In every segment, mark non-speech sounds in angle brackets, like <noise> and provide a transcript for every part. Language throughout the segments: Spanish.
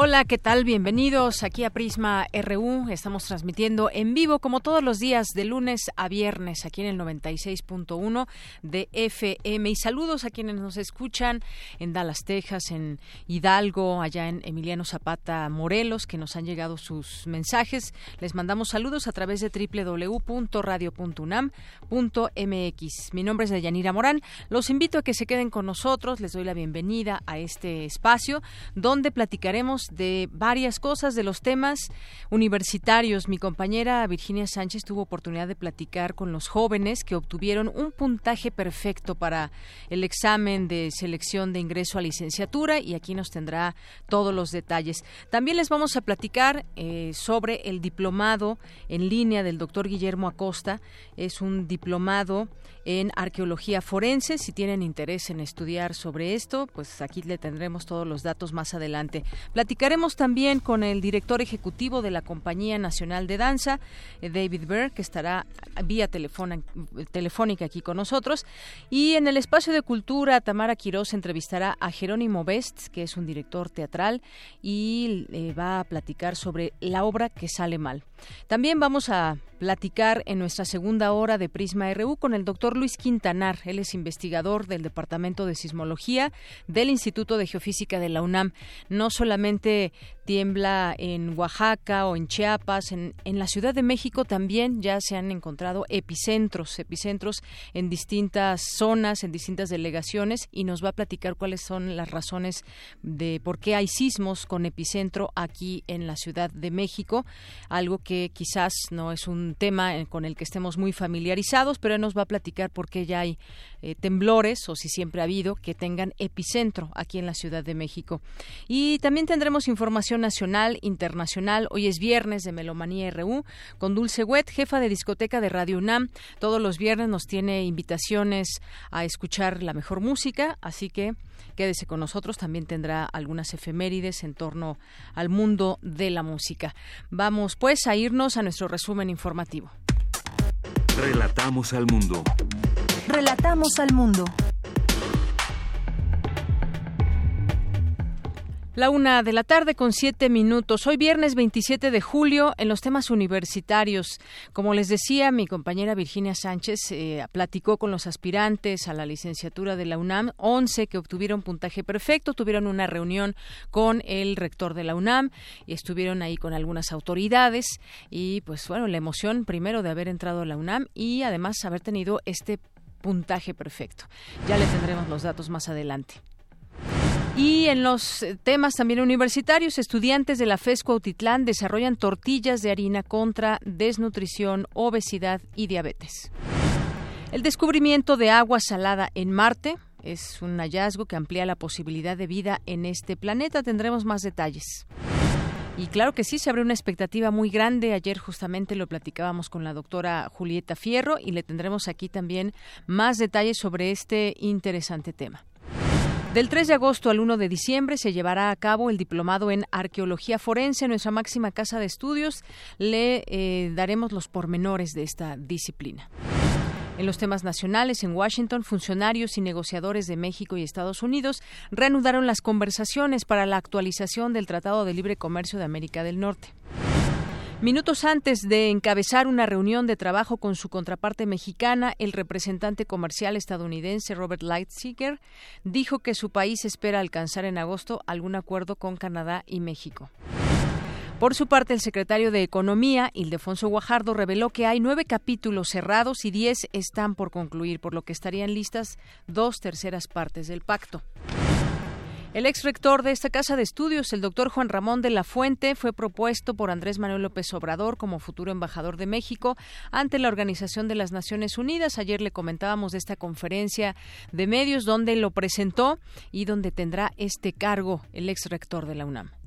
Hola, ¿qué tal? Bienvenidos aquí a Prisma RU. Estamos transmitiendo en vivo como todos los días de lunes a viernes aquí en el 96.1 de FM. Y saludos a quienes nos escuchan en Dallas, Texas, en Hidalgo, allá en Emiliano Zapata, Morelos, que nos han llegado sus mensajes. Les mandamos saludos a través de www.radio.unam.mx. Mi nombre es Deyanira Morán. Los invito a que se queden con nosotros. Les doy la bienvenida a este espacio donde platicaremos de varias cosas, de los temas universitarios. Mi compañera Virginia Sánchez tuvo oportunidad de platicar con los jóvenes que obtuvieron un puntaje perfecto para el examen de selección de ingreso a licenciatura y aquí nos tendrá todos los detalles. También les vamos a platicar eh, sobre el diplomado en línea del doctor Guillermo Acosta. Es un diplomado en arqueología forense. Si tienen interés en estudiar sobre esto, pues aquí le tendremos todos los datos más adelante. Platicaremos también con el director ejecutivo de la Compañía Nacional de Danza, eh, David Berg, que estará vía telefónica aquí con nosotros. Y en el espacio de cultura, Tamara Quiroz entrevistará a Jerónimo Best, que es un director teatral, y eh, va a platicar sobre la obra que sale mal. También vamos a platicar en nuestra segunda hora de Prisma RU con el doctor Luis Quintanar. Él es investigador del Departamento de Sismología del Instituto de Geofísica de la UNAM. No solamente tiembla en Oaxaca o en Chiapas, en, en, la Ciudad de México también ya se han encontrado epicentros, epicentros en distintas zonas, en distintas delegaciones y nos va a platicar cuáles son las razones de por qué hay sismos con epicentro aquí en la Ciudad de México, algo que quizás no es un tema con el que estemos muy familiarizados, pero nos va a platicar por qué ya hay eh, temblores o si siempre ha habido que tengan epicentro aquí en la Ciudad de México. Y también tendremos información nacional, internacional. Hoy es viernes de Melomanía RU con Dulce Wet, jefa de discoteca de Radio UNAM. Todos los viernes nos tiene invitaciones a escuchar la mejor música, así que quédese con nosotros. También tendrá algunas efemérides en torno al mundo de la música. Vamos pues a irnos a nuestro resumen informativo. Relatamos al mundo. Relatamos al mundo. La una de la tarde con siete minutos. Hoy viernes 27 de julio en los temas universitarios. Como les decía, mi compañera Virginia Sánchez eh, platicó con los aspirantes a la licenciatura de la UNAM, 11 que obtuvieron puntaje perfecto, tuvieron una reunión con el rector de la UNAM y estuvieron ahí con algunas autoridades y pues bueno, la emoción primero de haber entrado a la UNAM y además haber tenido este puntaje perfecto. Ya le tendremos los datos más adelante. Y en los temas también universitarios, estudiantes de la FESCO Autitlán desarrollan tortillas de harina contra desnutrición, obesidad y diabetes. El descubrimiento de agua salada en Marte es un hallazgo que amplía la posibilidad de vida en este planeta. Tendremos más detalles. Y claro que sí, se abre una expectativa muy grande. Ayer justamente lo platicábamos con la doctora Julieta Fierro y le tendremos aquí también más detalles sobre este interesante tema. Del 3 de agosto al 1 de diciembre se llevará a cabo el diplomado en arqueología forense. En nuestra máxima casa de estudios le eh, daremos los pormenores de esta disciplina. En los temas nacionales, en Washington, funcionarios y negociadores de México y Estados Unidos reanudaron las conversaciones para la actualización del Tratado de Libre Comercio de América del Norte. Minutos antes de encabezar una reunión de trabajo con su contraparte mexicana, el representante comercial estadounidense Robert Lighthizer dijo que su país espera alcanzar en agosto algún acuerdo con Canadá y México. Por su parte, el secretario de Economía, Ildefonso Guajardo, reveló que hay nueve capítulos cerrados y diez están por concluir, por lo que estarían listas dos terceras partes del pacto. El ex rector de esta casa de estudios, el doctor Juan Ramón de la Fuente, fue propuesto por Andrés Manuel López Obrador como futuro embajador de México ante la Organización de las Naciones Unidas. Ayer le comentábamos de esta conferencia de medios donde lo presentó y donde tendrá este cargo el ex rector de la UNAM.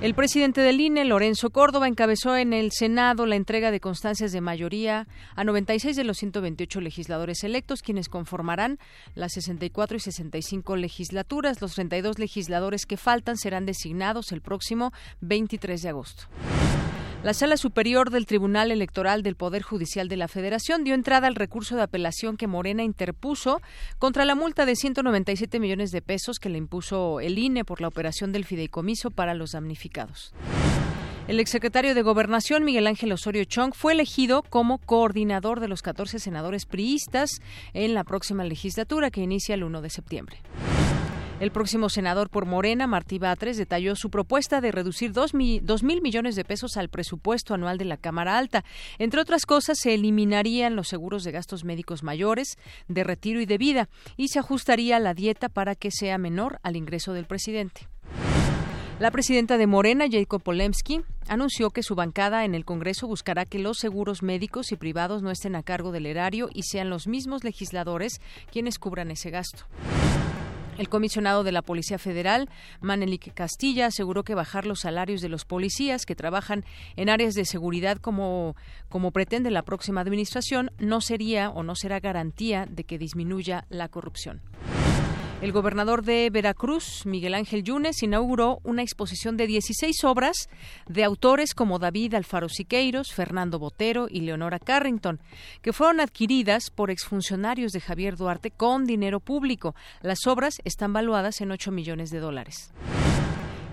El presidente del INE, Lorenzo Córdoba, encabezó en el Senado la entrega de constancias de mayoría a 96 de los 128 legisladores electos, quienes conformarán las 64 y 65 legislaturas. Los 32 legisladores que faltan serán designados el próximo 23 de agosto. La Sala Superior del Tribunal Electoral del Poder Judicial de la Federación dio entrada al recurso de apelación que Morena interpuso contra la multa de 197 millones de pesos que le impuso el INE por la operación del fideicomiso para los damnificados. El exsecretario de Gobernación, Miguel Ángel Osorio Chong, fue elegido como coordinador de los 14 senadores priistas en la próxima legislatura que inicia el 1 de septiembre. El próximo senador por Morena, Martí Batres, detalló su propuesta de reducir dos, mil millones de pesos al presupuesto anual de la Cámara Alta. Entre otras cosas, se eliminarían los seguros de gastos médicos mayores, de retiro y de vida, y se ajustaría la dieta para que sea menor al ingreso del presidente. La presidenta de Morena, Jacob Polemski, anunció que su bancada en el Congreso buscará que los seguros médicos y privados no estén a cargo del erario y sean los mismos legisladores quienes cubran ese gasto. El comisionado de la Policía Federal, Manelik Castilla, aseguró que bajar los salarios de los policías que trabajan en áreas de seguridad como, como pretende la próxima administración no sería o no será garantía de que disminuya la corrupción. El gobernador de Veracruz, Miguel Ángel Yunes, inauguró una exposición de 16 obras de autores como David Alfaro Siqueiros, Fernando Botero y Leonora Carrington, que fueron adquiridas por exfuncionarios de Javier Duarte con dinero público. Las obras están valuadas en 8 millones de dólares.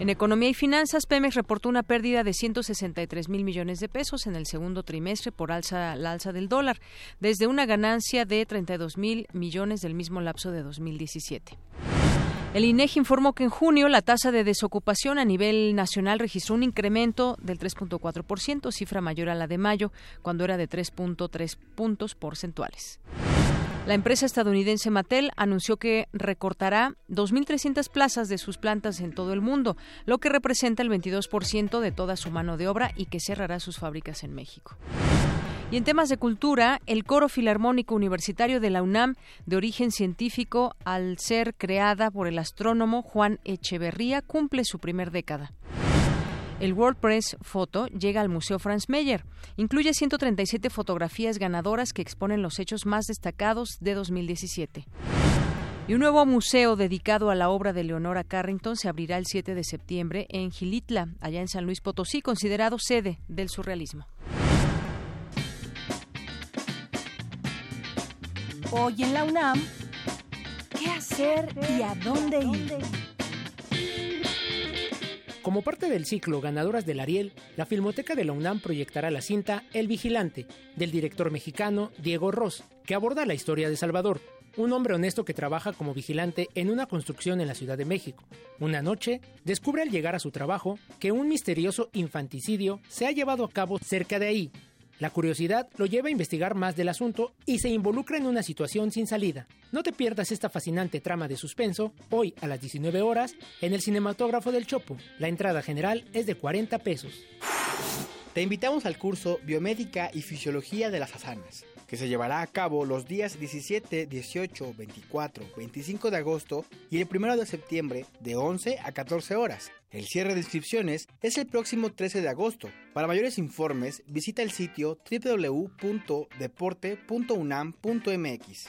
En economía y finanzas, Pemex reportó una pérdida de 163 mil millones de pesos en el segundo trimestre por alza, la alza del dólar, desde una ganancia de 32 mil millones del mismo lapso de 2017. El INEGI informó que en junio la tasa de desocupación a nivel nacional registró un incremento del 3.4%, cifra mayor a la de mayo, cuando era de 3.3 puntos porcentuales. La empresa estadounidense Mattel anunció que recortará 2.300 plazas de sus plantas en todo el mundo, lo que representa el 22% de toda su mano de obra y que cerrará sus fábricas en México. Y en temas de cultura, el Coro Filarmónico Universitario de la UNAM, de origen científico, al ser creada por el astrónomo Juan Echeverría, cumple su primer década. El World Press Photo llega al Museo Franz Mayer. Incluye 137 fotografías ganadoras que exponen los hechos más destacados de 2017. Y un nuevo museo dedicado a la obra de Leonora Carrington se abrirá el 7 de septiembre en Gilitla, allá en San Luis Potosí, considerado sede del surrealismo. Hoy en la UNAM, ¿qué hacer y a dónde ir? Como parte del ciclo Ganadoras del Ariel, la Filmoteca de la UNAM proyectará la cinta El Vigilante, del director mexicano Diego Ross, que aborda la historia de Salvador, un hombre honesto que trabaja como vigilante en una construcción en la Ciudad de México. Una noche, descubre al llegar a su trabajo que un misterioso infanticidio se ha llevado a cabo cerca de ahí, la curiosidad lo lleva a investigar más del asunto y se involucra en una situación sin salida. No te pierdas esta fascinante trama de suspenso hoy a las 19 horas en el cinematógrafo del Chopo. La entrada general es de 40 pesos. Te invitamos al curso Biomédica y Fisiología de las Asanas que se llevará a cabo los días 17, 18, 24, 25 de agosto y el 1 de septiembre de 11 a 14 horas. El cierre de inscripciones es el próximo 13 de agosto. Para mayores informes, visita el sitio www.deporte.unam.mx.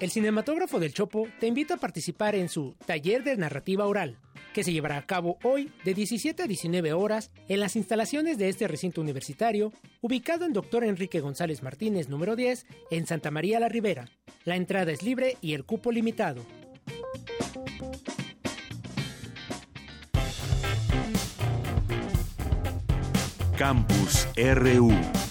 El cinematógrafo del Chopo te invita a participar en su taller de narrativa oral que se llevará a cabo hoy de 17 a 19 horas en las instalaciones de este recinto universitario, ubicado en Dr. Enrique González Martínez número 10, en Santa María la Ribera. La entrada es libre y el cupo limitado. Campus RU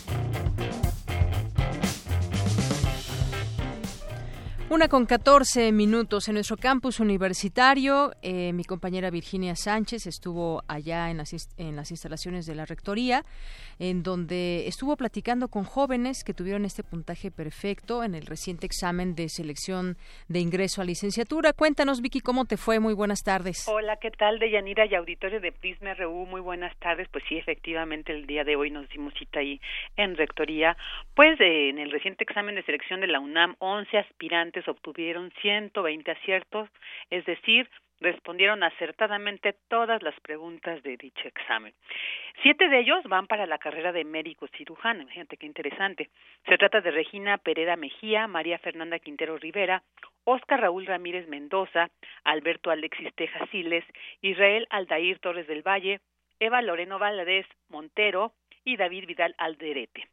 Una con 14 minutos en nuestro campus universitario. Eh, mi compañera Virginia Sánchez estuvo allá en las, en las instalaciones de la Rectoría, en donde estuvo platicando con jóvenes que tuvieron este puntaje perfecto en el reciente examen de selección de ingreso a licenciatura. Cuéntanos, Vicky, ¿cómo te fue? Muy buenas tardes. Hola, ¿qué tal? De Yanira y auditorio de Prisma RU. Muy buenas tardes. Pues sí, efectivamente, el día de hoy nos dimos cita ahí en Rectoría. Pues eh, en el reciente examen de selección de la UNAM, 11 aspirantes obtuvieron 120 aciertos, es decir, respondieron acertadamente todas las preguntas de dicho examen. Siete de ellos van para la carrera de médico cirujano. Fíjate qué interesante. Se trata de Regina Pereda Mejía, María Fernanda Quintero Rivera, Oscar Raúl Ramírez Mendoza, Alberto Alexis Tejas Siles, Israel Aldair Torres del Valle, Eva Loreno Valadez Montero y David Vidal Alderete.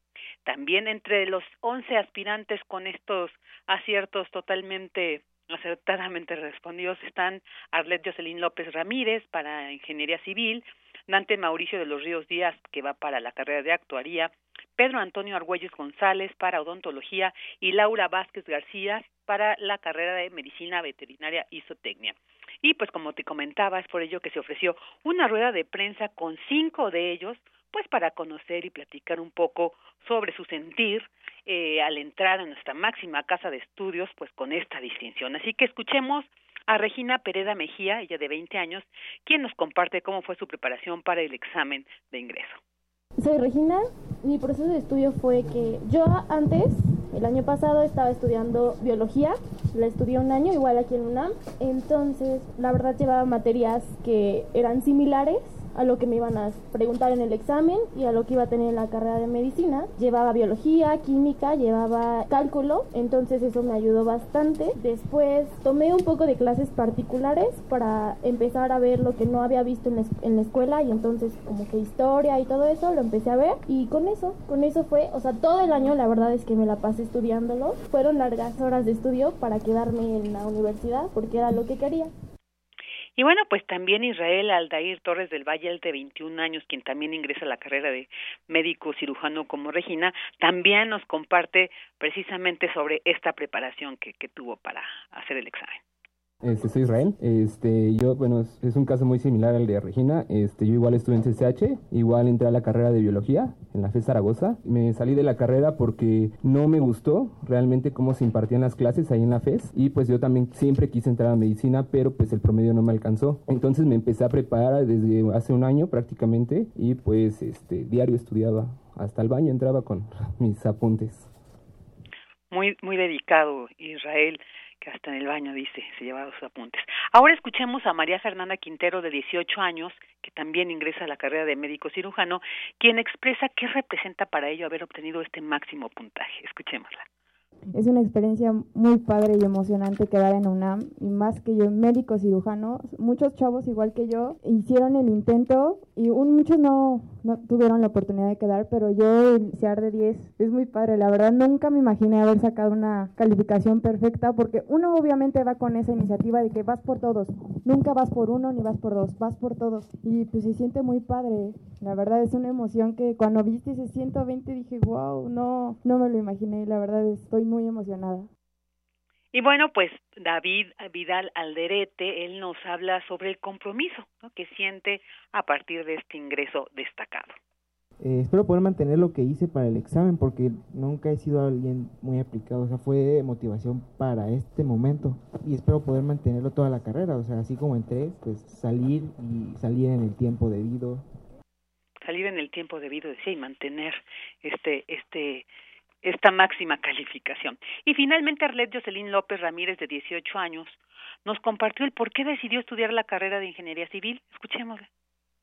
También entre los once aspirantes con estos aciertos totalmente acertadamente respondidos están Arlet Jocelyn López Ramírez para Ingeniería Civil, Dante Mauricio de los Ríos Díaz, que va para la carrera de Actuaría, Pedro Antonio Argüelles González para Odontología y Laura Vázquez García para la carrera de Medicina Veterinaria y Zootecnia. Y pues como te comentaba, es por ello que se ofreció una rueda de prensa con cinco de ellos pues para conocer y platicar un poco sobre su sentir eh, al entrar a nuestra máxima casa de estudios, pues con esta distinción. Así que escuchemos a Regina Pereda Mejía, ella de 20 años, quien nos comparte cómo fue su preparación para el examen de ingreso. Soy Regina, mi proceso de estudio fue que yo antes, el año pasado, estaba estudiando biología, la estudié un año, igual aquí en UNAM, entonces la verdad llevaba materias que eran similares a lo que me iban a preguntar en el examen y a lo que iba a tener en la carrera de medicina. Llevaba biología, química, llevaba cálculo, entonces eso me ayudó bastante. Después tomé un poco de clases particulares para empezar a ver lo que no había visto en la, en la escuela y entonces como que historia y todo eso lo empecé a ver y con eso, con eso fue, o sea, todo el año la verdad es que me la pasé estudiándolo. Fueron largas horas de estudio para quedarme en la universidad porque era lo que quería. Y bueno, pues también Israel Aldair Torres del Valle, de 21 años, quien también ingresa a la carrera de médico cirujano como Regina, también nos comparte precisamente sobre esta preparación que, que tuvo para hacer el examen. Este, soy Israel. Este, yo, bueno, es, un caso muy similar al de Regina. Este, yo igual estuve en CCH, igual entré a la carrera de biología en la FES Zaragoza. Me salí de la carrera porque no me gustó realmente cómo se impartían las clases ahí en la FES y pues yo también siempre quise entrar a medicina, pero pues el promedio no me alcanzó. Entonces me empecé a preparar desde hace un año prácticamente y pues este diario estudiaba hasta el baño entraba con <laughs> mis apuntes. Muy muy dedicado Israel que hasta en el baño dice, se llevaba sus apuntes. Ahora escuchemos a María Fernanda Quintero, de 18 años, que también ingresa a la carrera de médico cirujano, quien expresa qué representa para ello haber obtenido este máximo puntaje. Escuchémosla. Es una experiencia muy padre y emocionante quedar en UNAM y más que yo, médico cirujano, muchos chavos igual que yo hicieron el intento y un, muchos no, no tuvieron la oportunidad de quedar, pero yo iniciar de 10 es muy padre. La verdad nunca me imaginé haber sacado una calificación perfecta porque uno obviamente va con esa iniciativa de que vas por todos, nunca vas por uno ni vas por dos, vas por todos y pues se siente muy padre. La verdad es una emoción que cuando viste ese 120 dije, wow, no, no me lo imaginé, la verdad estoy muy emocionada. Y bueno, pues David Vidal Alderete, él nos habla sobre el compromiso que siente a partir de este ingreso destacado. Eh, espero poder mantener lo que hice para el examen porque nunca he sido alguien muy aplicado, o sea, fue motivación para este momento y espero poder mantenerlo toda la carrera, o sea, así como entré, pues salir y salir en el tiempo debido. Salir en el tiempo debido, decía, y mantener este, este, esta máxima calificación. Y finalmente Arlet Jocelyn López Ramírez, de 18 años, nos compartió el por qué decidió estudiar la carrera de Ingeniería Civil. Escuchémosla.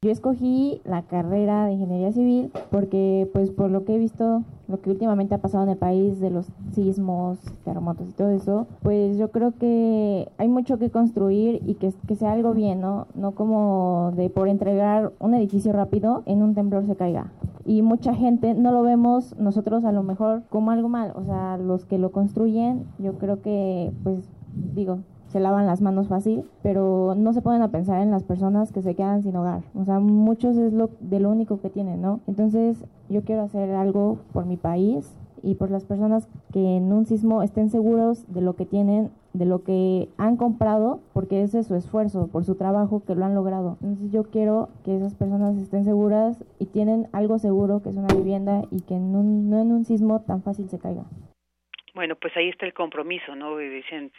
Yo escogí la carrera de ingeniería civil porque, pues, por lo que he visto, lo que últimamente ha pasado en el país de los sismos, terremotos y todo eso, pues yo creo que hay mucho que construir y que, que sea algo bien, ¿no? No como de por entregar un edificio rápido en un temblor se caiga. Y mucha gente no lo vemos nosotros a lo mejor como algo mal, o sea, los que lo construyen, yo creo que, pues, digo, se lavan las manos fácil, pero no se ponen a pensar en las personas que se quedan sin hogar. O sea, muchos es lo de lo único que tienen, ¿no? Entonces, yo quiero hacer algo por mi país y por las personas que en un sismo estén seguros de lo que tienen, de lo que han comprado, porque ese es su esfuerzo, por su trabajo que lo han logrado. Entonces yo quiero que esas personas estén seguras y tienen algo seguro, que es una vivienda y que no en un sismo tan fácil se caiga. Bueno, pues ahí está el compromiso, ¿no? Dicen,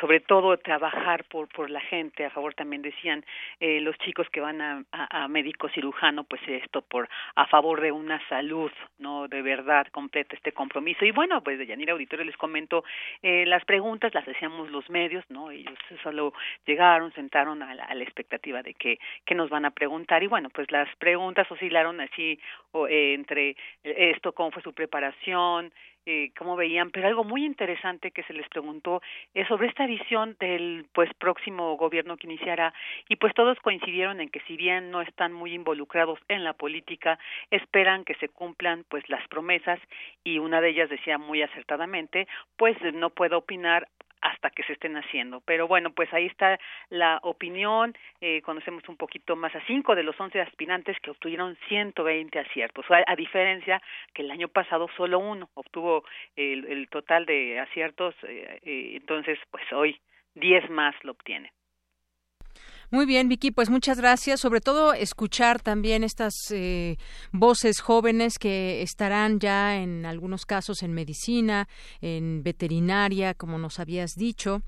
sobre todo trabajar por por la gente, a favor también decían eh, los chicos que van a, a, médico cirujano, pues esto por a favor de una salud, ¿no? De verdad completa este compromiso. Y bueno, pues de Yanira Auditorio les comento, eh, las preguntas las hacíamos los medios, ¿no? Ellos solo llegaron, sentaron a la, a la expectativa de que, que nos van a preguntar y bueno, pues las preguntas oscilaron así o, eh, entre esto, cómo fue su preparación, eh, veían, pero algo muy interesante que se les preguntó es sobre esta visión del pues próximo gobierno que iniciará y pues todos coincidieron en que si bien no están muy involucrados en la política, esperan que se cumplan pues las promesas y una de ellas decía muy acertadamente, pues no puedo opinar hasta que se estén haciendo. Pero bueno, pues ahí está la opinión. Eh, conocemos un poquito más a cinco de los once aspirantes que obtuvieron 120 aciertos, a, a diferencia que el año pasado solo uno obtuvo el, el total de aciertos. Eh, eh, entonces, pues hoy diez más lo obtienen. Muy bien, Vicky, pues muchas gracias. Sobre todo escuchar también estas eh, voces jóvenes que estarán ya en algunos casos en medicina, en veterinaria, como nos habías dicho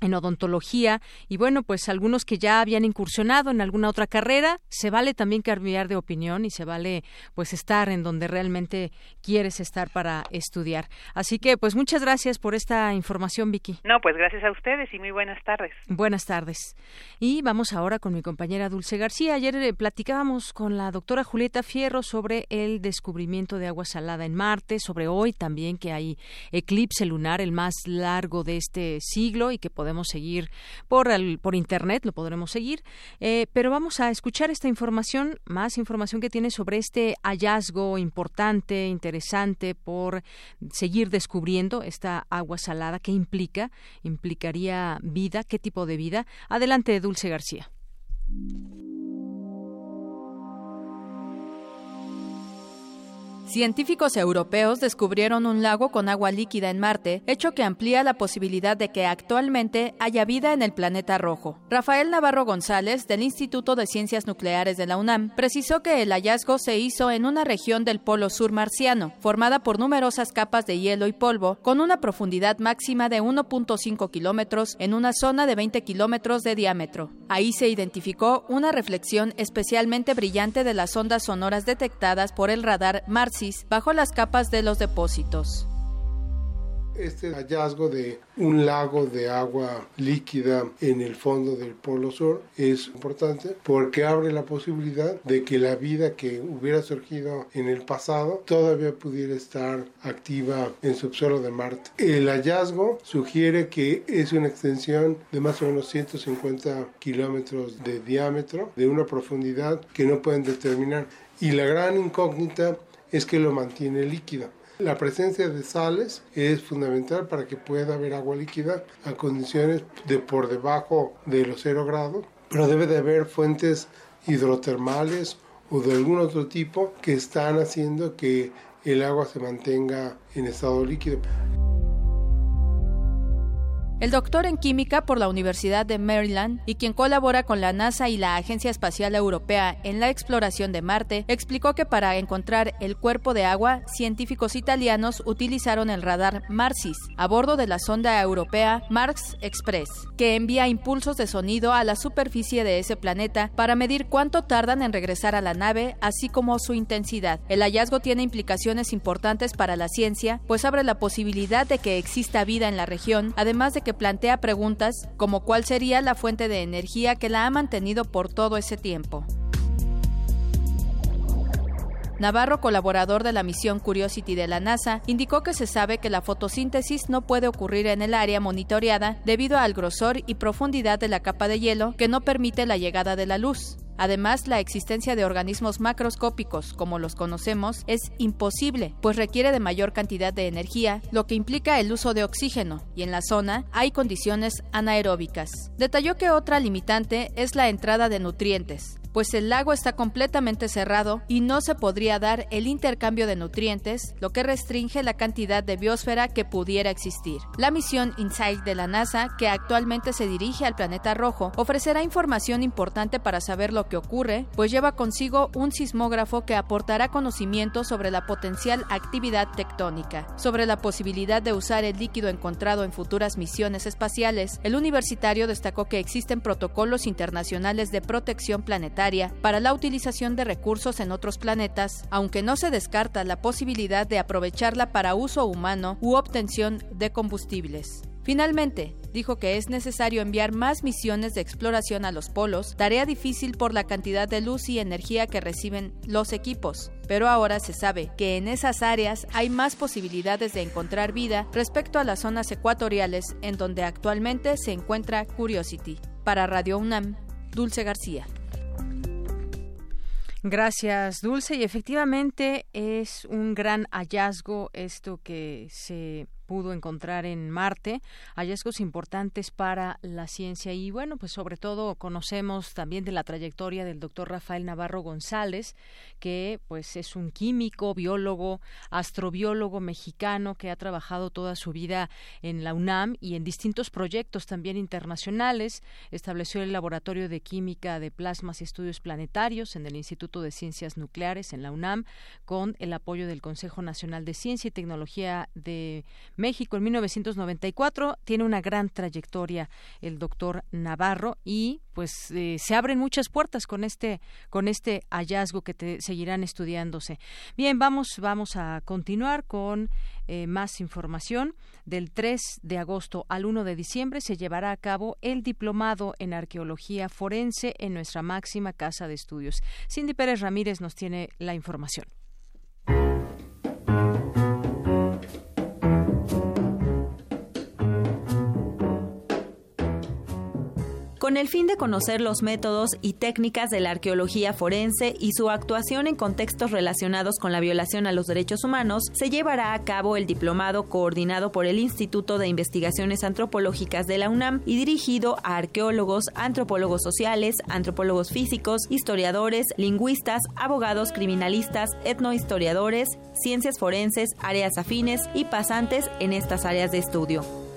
en odontología y bueno pues algunos que ya habían incursionado en alguna otra carrera se vale también cambiar de opinión y se vale pues estar en donde realmente quieres estar para estudiar. Así que pues muchas gracias por esta información Vicky. No pues gracias a ustedes y muy buenas tardes. Buenas tardes. Y vamos ahora con mi compañera Dulce García. Ayer eh, platicábamos con la doctora Julieta Fierro sobre el descubrimiento de agua salada en Marte sobre hoy también que hay eclipse lunar el más largo de este siglo y que podemos podemos seguir por, el, por internet, lo podremos seguir, eh, pero vamos a escuchar esta información, más información que tiene sobre este hallazgo importante, interesante por seguir descubriendo esta agua salada, qué implica, implicaría vida, qué tipo de vida. Adelante, Dulce García. Científicos europeos descubrieron un lago con agua líquida en Marte, hecho que amplía la posibilidad de que actualmente haya vida en el planeta rojo. Rafael Navarro González, del Instituto de Ciencias Nucleares de la UNAM, precisó que el hallazgo se hizo en una región del Polo Sur marciano, formada por numerosas capas de hielo y polvo, con una profundidad máxima de 1.5 kilómetros en una zona de 20 kilómetros de diámetro. Ahí se identificó una reflexión especialmente brillante de las ondas sonoras detectadas por el radar Bajo las capas de los depósitos este hallazgo de un lago de agua líquida en el fondo del Polo Sur es importante porque abre la posibilidad de que la vida que hubiera surgido en el pasado todavía pudiera estar activa en subsuelo de Marte. El hallazgo sugiere que es una extensión de más o menos 150 kilómetros de diámetro, de una profundidad que no pueden determinar. Y la gran incógnita es que lo mantiene líquido. La presencia de sales es fundamental para que pueda haber agua líquida a condiciones de por debajo de los 0 grados, pero debe de haber fuentes hidrotermales o de algún otro tipo que están haciendo que el agua se mantenga en estado líquido. El doctor en química por la Universidad de Maryland y quien colabora con la NASA y la Agencia Espacial Europea en la exploración de Marte, explicó que para encontrar el cuerpo de agua, científicos italianos utilizaron el radar Marsis a bordo de la sonda europea Mars Express, que envía impulsos de sonido a la superficie de ese planeta para medir cuánto tardan en regresar a la nave, así como su intensidad. El hallazgo tiene implicaciones importantes para la ciencia, pues abre la posibilidad de que exista vida en la región, además de plantea preguntas como cuál sería la fuente de energía que la ha mantenido por todo ese tiempo. Navarro, colaborador de la misión Curiosity de la NASA, indicó que se sabe que la fotosíntesis no puede ocurrir en el área monitoreada debido al grosor y profundidad de la capa de hielo que no permite la llegada de la luz. Además, la existencia de organismos macroscópicos, como los conocemos, es imposible, pues requiere de mayor cantidad de energía, lo que implica el uso de oxígeno, y en la zona hay condiciones anaeróbicas. Detalló que otra limitante es la entrada de nutrientes, pues el lago está completamente cerrado y no se podría dar el intercambio de nutrientes, lo que restringe la cantidad de biosfera que pudiera existir. La misión InSight de la NASA, que actualmente se dirige al planeta rojo, ofrecerá información importante para saber lo que ocurre, pues lleva consigo un sismógrafo que aportará conocimiento sobre la potencial actividad tectónica. Sobre la posibilidad de usar el líquido encontrado en futuras misiones espaciales, el universitario destacó que existen protocolos internacionales de protección planetaria para la utilización de recursos en otros planetas, aunque no se descarta la posibilidad de aprovecharla para uso humano u obtención de combustibles. Finalmente, dijo que es necesario enviar más misiones de exploración a los polos, tarea difícil por la cantidad de luz y energía que reciben los equipos. Pero ahora se sabe que en esas áreas hay más posibilidades de encontrar vida respecto a las zonas ecuatoriales en donde actualmente se encuentra Curiosity. Para Radio UNAM, Dulce García. Gracias, Dulce. Y efectivamente es un gran hallazgo esto que se pudo encontrar en Marte, hallazgos importantes para la ciencia y bueno, pues sobre todo conocemos también de la trayectoria del doctor Rafael Navarro González, que pues es un químico, biólogo, astrobiólogo mexicano que ha trabajado toda su vida en la UNAM y en distintos proyectos también internacionales. Estableció el Laboratorio de Química de Plasmas y Estudios Planetarios en el Instituto de Ciencias Nucleares en la UNAM con el apoyo del Consejo Nacional de Ciencia y Tecnología de México en 1994. Tiene una gran trayectoria el doctor Navarro y pues eh, se abren muchas puertas con este con este hallazgo que te seguirán estudiándose. Bien, vamos vamos a continuar con eh, más información. Del 3 de agosto al 1 de diciembre se llevará a cabo el diplomado en arqueología forense en nuestra máxima casa de estudios. Cindy Pérez Ramírez nos tiene la información. Con el fin de conocer los métodos y técnicas de la arqueología forense y su actuación en contextos relacionados con la violación a los derechos humanos, se llevará a cabo el diplomado coordinado por el Instituto de Investigaciones Antropológicas de la UNAM y dirigido a arqueólogos, antropólogos sociales, antropólogos físicos, historiadores, lingüistas, abogados criminalistas, etnohistoriadores, ciencias forenses, áreas afines y pasantes en estas áreas de estudio.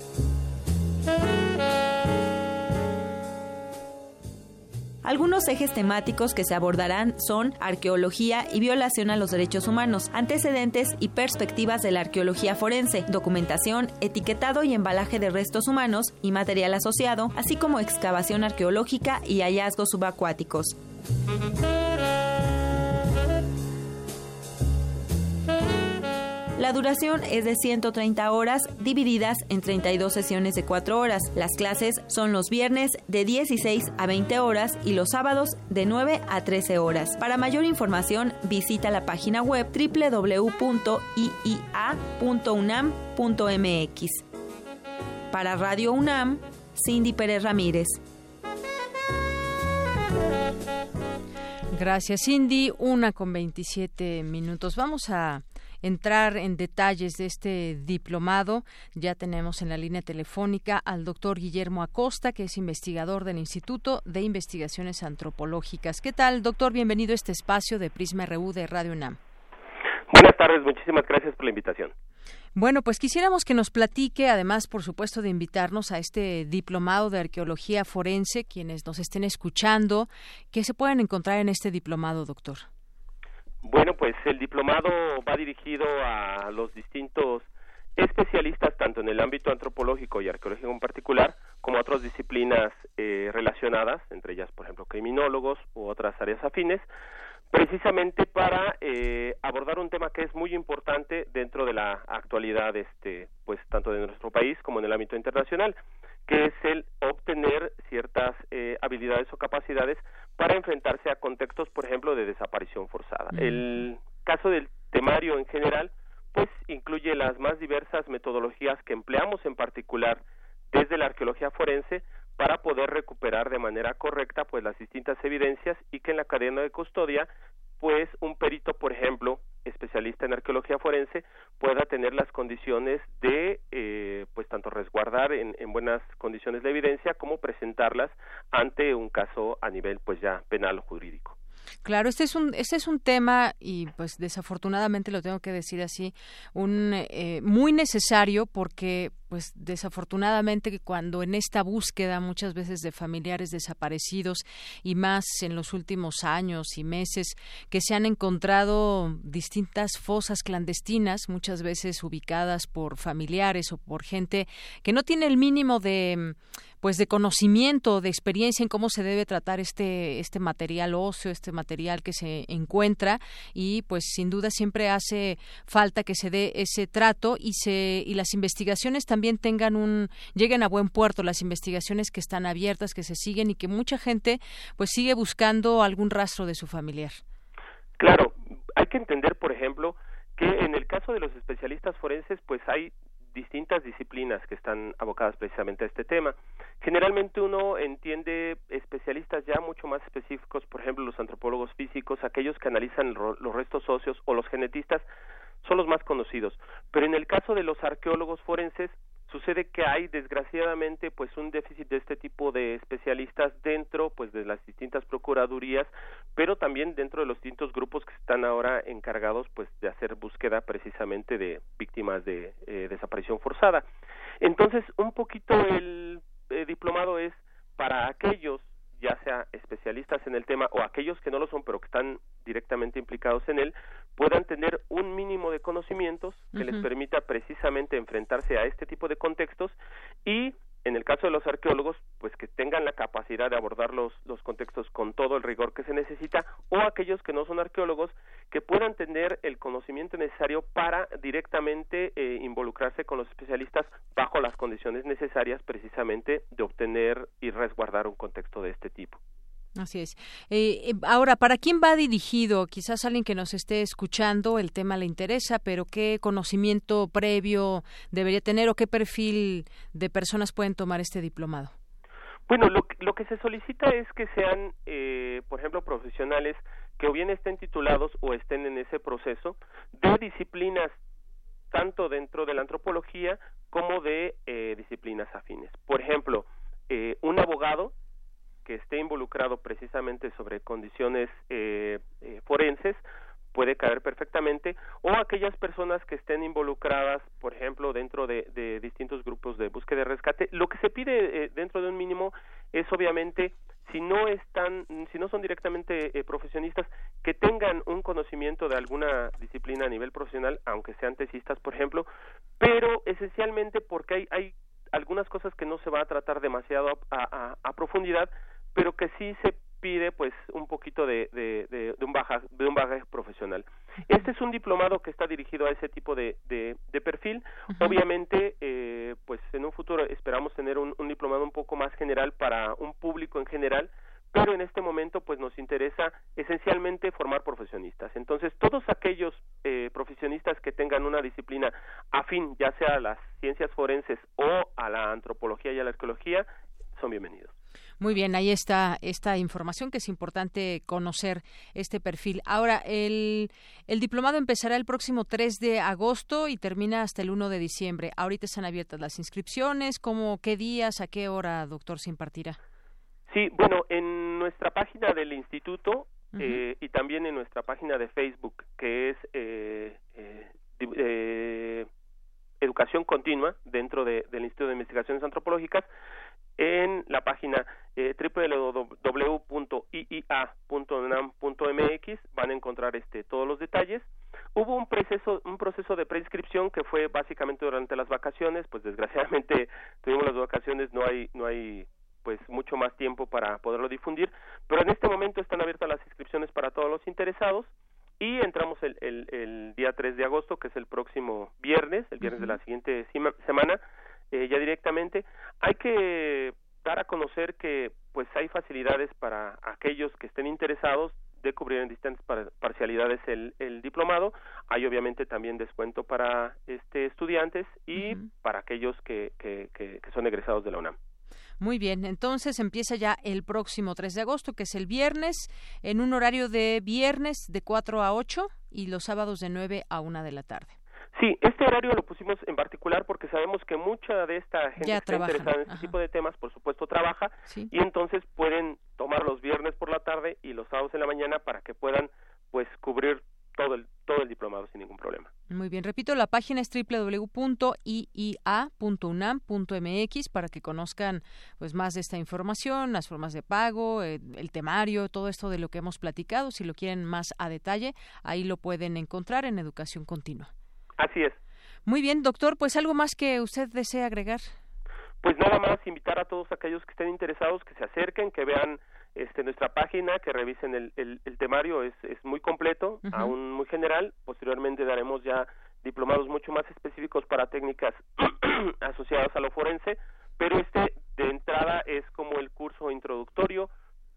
Algunos ejes temáticos que se abordarán son arqueología y violación a los derechos humanos, antecedentes y perspectivas de la arqueología forense, documentación, etiquetado y embalaje de restos humanos y material asociado, así como excavación arqueológica y hallazgos subacuáticos. La duración es de 130 horas divididas en 32 sesiones de 4 horas. Las clases son los viernes de 16 a 20 horas y los sábados de 9 a 13 horas. Para mayor información visita la página web www.iia.unam.mx. Para Radio UNAM, Cindy Pérez Ramírez. Gracias, Cindy. Una con 27 minutos. Vamos a entrar en detalles de este diplomado, ya tenemos en la línea telefónica al doctor Guillermo Acosta, que es investigador del Instituto de Investigaciones Antropológicas. ¿Qué tal, doctor? Bienvenido a este espacio de Prisma RU de Radio UNAM. Buenas tardes, muchísimas gracias por la invitación. Bueno, pues quisiéramos que nos platique, además, por supuesto, de invitarnos a este diplomado de arqueología forense, quienes nos estén escuchando, ¿qué se pueden encontrar en este diplomado, doctor? Bueno, pues el diplomado va dirigido a los distintos especialistas, tanto en el ámbito antropológico y arqueológico en particular, como a otras disciplinas eh, relacionadas, entre ellas, por ejemplo, criminólogos u otras áreas afines, precisamente para eh, abordar un tema que es muy importante dentro de la actualidad, este, pues tanto de nuestro país como en el ámbito internacional, que es el obtener ciertas eh, habilidades o capacidades para enfrentarse a contextos, por ejemplo, de desaparición forzada. El caso del temario en general, pues incluye las más diversas metodologías que empleamos en particular desde la arqueología forense para poder recuperar de manera correcta pues las distintas evidencias y que en la cadena de custodia pues un perito, por ejemplo, especialista en arqueología forense, pueda tener las condiciones de, eh, pues tanto resguardar en, en, buenas condiciones la evidencia como presentarlas ante un caso a nivel, pues ya penal o jurídico. Claro, este es un este es un tema y pues desafortunadamente lo tengo que decir así, un eh, muy necesario porque pues desafortunadamente cuando en esta búsqueda muchas veces de familiares desaparecidos y más en los últimos años y meses que se han encontrado distintas fosas clandestinas, muchas veces ubicadas por familiares o por gente que no tiene el mínimo de pues de conocimiento, de experiencia en cómo se debe tratar este este material óseo, este material que se encuentra y pues sin duda siempre hace falta que se dé ese trato y se y las investigaciones también tengan un lleguen a buen puerto, las investigaciones que están abiertas, que se siguen y que mucha gente pues sigue buscando algún rastro de su familiar. Claro, hay que entender, por ejemplo, que en el caso de los especialistas forenses, pues hay distintas disciplinas que están abocadas precisamente a este tema. Generalmente uno entiende especialistas ya mucho más específicos, por ejemplo, los antropólogos físicos, aquellos que analizan los restos óseos o los genetistas, son los más conocidos. Pero en el caso de los arqueólogos forenses, sucede que hay desgraciadamente pues un déficit de este tipo de especialistas dentro pues de las distintas procuradurías pero también dentro de los distintos grupos que están ahora encargados pues de hacer búsqueda precisamente de víctimas de eh, desaparición forzada. Entonces un poquito el eh, diplomado es para aquellos ya sea especialistas en el tema o aquellos que no lo son pero que están directamente implicados en él, puedan tener un mínimo de conocimientos que les permita precisamente enfrentarse a este tipo de contextos y en el caso de los arqueólogos, pues que tengan la capacidad de abordar los, los contextos con todo el rigor que se necesita, o aquellos que no son arqueólogos, que puedan tener el conocimiento necesario para directamente eh, involucrarse con los especialistas bajo las condiciones necesarias precisamente de obtener y resguardar un contexto de este tipo. Así es. Eh, eh, ahora, ¿para quién va dirigido? Quizás alguien que nos esté escuchando, el tema le interesa, pero ¿qué conocimiento previo debería tener o qué perfil de personas pueden tomar este diplomado? Bueno, lo, lo que se solicita es que sean, eh, por ejemplo, profesionales que o bien estén titulados o estén en ese proceso de disciplinas tanto dentro de la antropología como de disciplinas afines. Por ejemplo, un abogado que esté involucrado precisamente sobre condiciones eh, eh, forenses puede caer perfectamente o aquellas personas que estén involucradas por ejemplo dentro de, distintos grupos de búsqueda y rescate. Lo que se pide eh, dentro de un mínimo es obviamente si no están si no son directamente eh, profesionistas que tengan un conocimiento de alguna disciplina a nivel profesional aunque sean tesistas por ejemplo pero esencialmente porque hay hay algunas cosas que no se va a tratar demasiado a profundidad pero que sí se pide pues un poquito de, de, de, un baja, de un bagaje profesional. Este es un diplomado que está dirigido a ese tipo de, de, perfil. Obviamente, eh, pues en un futuro esperamos tener un, un, diplomado un poco más general para un público en general, pero en este momento pues nos interesa esencialmente formar profesionistas. Entonces, todos aquellos eh, profesionistas que tengan una disciplina afín, ya sea a las ciencias forenses o a la antropología y a la arqueología, son bienvenidos. Muy bien, ahí está esta información que es importante conocer este perfil. Ahora, el, el diplomado empezará el próximo 3 de agosto y termina hasta el 1 de diciembre. Ahorita están abiertas las inscripciones. ¿Cómo, ¿Qué días, a qué hora, doctor, se impartirá? Sí, bueno, en nuestra página del instituto eh, y también en nuestra página de Facebook, que es eh, eh, Educación Continua, dentro del Instituto de Investigaciones Antropológicas, en la página eh, www.iia.unam.mx van a encontrar este todos los detalles. Hubo un proceso un proceso de preinscripción que fue básicamente durante las vacaciones, pues desgraciadamente <laughs> tuvimos las vacaciones, no hay no hay pues mucho más tiempo para poderlo difundir, pero en este momento están abiertas las inscripciones para todos los interesados y entramos el, el, el día 3 de agosto, que es el próximo viernes, el viernes de la siguiente semana, eh, ya directamente. Hay que dar a conocer que pues hay facilidades para aquellos que estén interesados de cubrir en distintas parcialidades el, el, diplomado. Hay obviamente también descuento para este estudiantes y para aquellos que, que, que, son egresados de la UNAM. Muy bien, entonces empieza ya el próximo 3 de agosto, que es el viernes, en un horario de viernes de 4 a 8 y los sábados de 9 a 1 de la tarde. Sí, este horario lo pusimos en particular porque sabemos que mucha de esta gente que está interesada en este tipo de temas, por supuesto, trabaja y entonces pueden tomar los viernes por la tarde y los sábados en la mañana para que puedan pues cubrir todo el todo el diplomado sin ningún problema. Muy bien, repito, la página es www.iia.unam.mx para que conozcan pues más de esta información, las formas de pago, el, el, temario, todo esto de lo que hemos platicado, si lo quieren más a detalle, ahí lo pueden encontrar en Educación Continua. Así es. Muy bien, doctor, pues algo más que usted desea agregar. Pues nada más invitar a todos aquellos que estén interesados que se acerquen, que vean este, nuestra página, que revisen el, el, temario, es, es muy completo, aún muy general. Posteriormente daremos ya diplomados mucho más específicos para técnicas <clears throat> asociadas a lo forense, pero este de entrada es como el curso introductorio,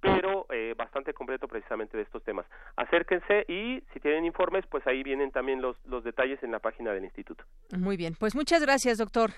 pero eh, bastante completo precisamente de estos temas. Acérquense y si tienen informes, pues ahí vienen también los, los detalles en la página del instituto. Muy bien, pues muchas gracias, doctor.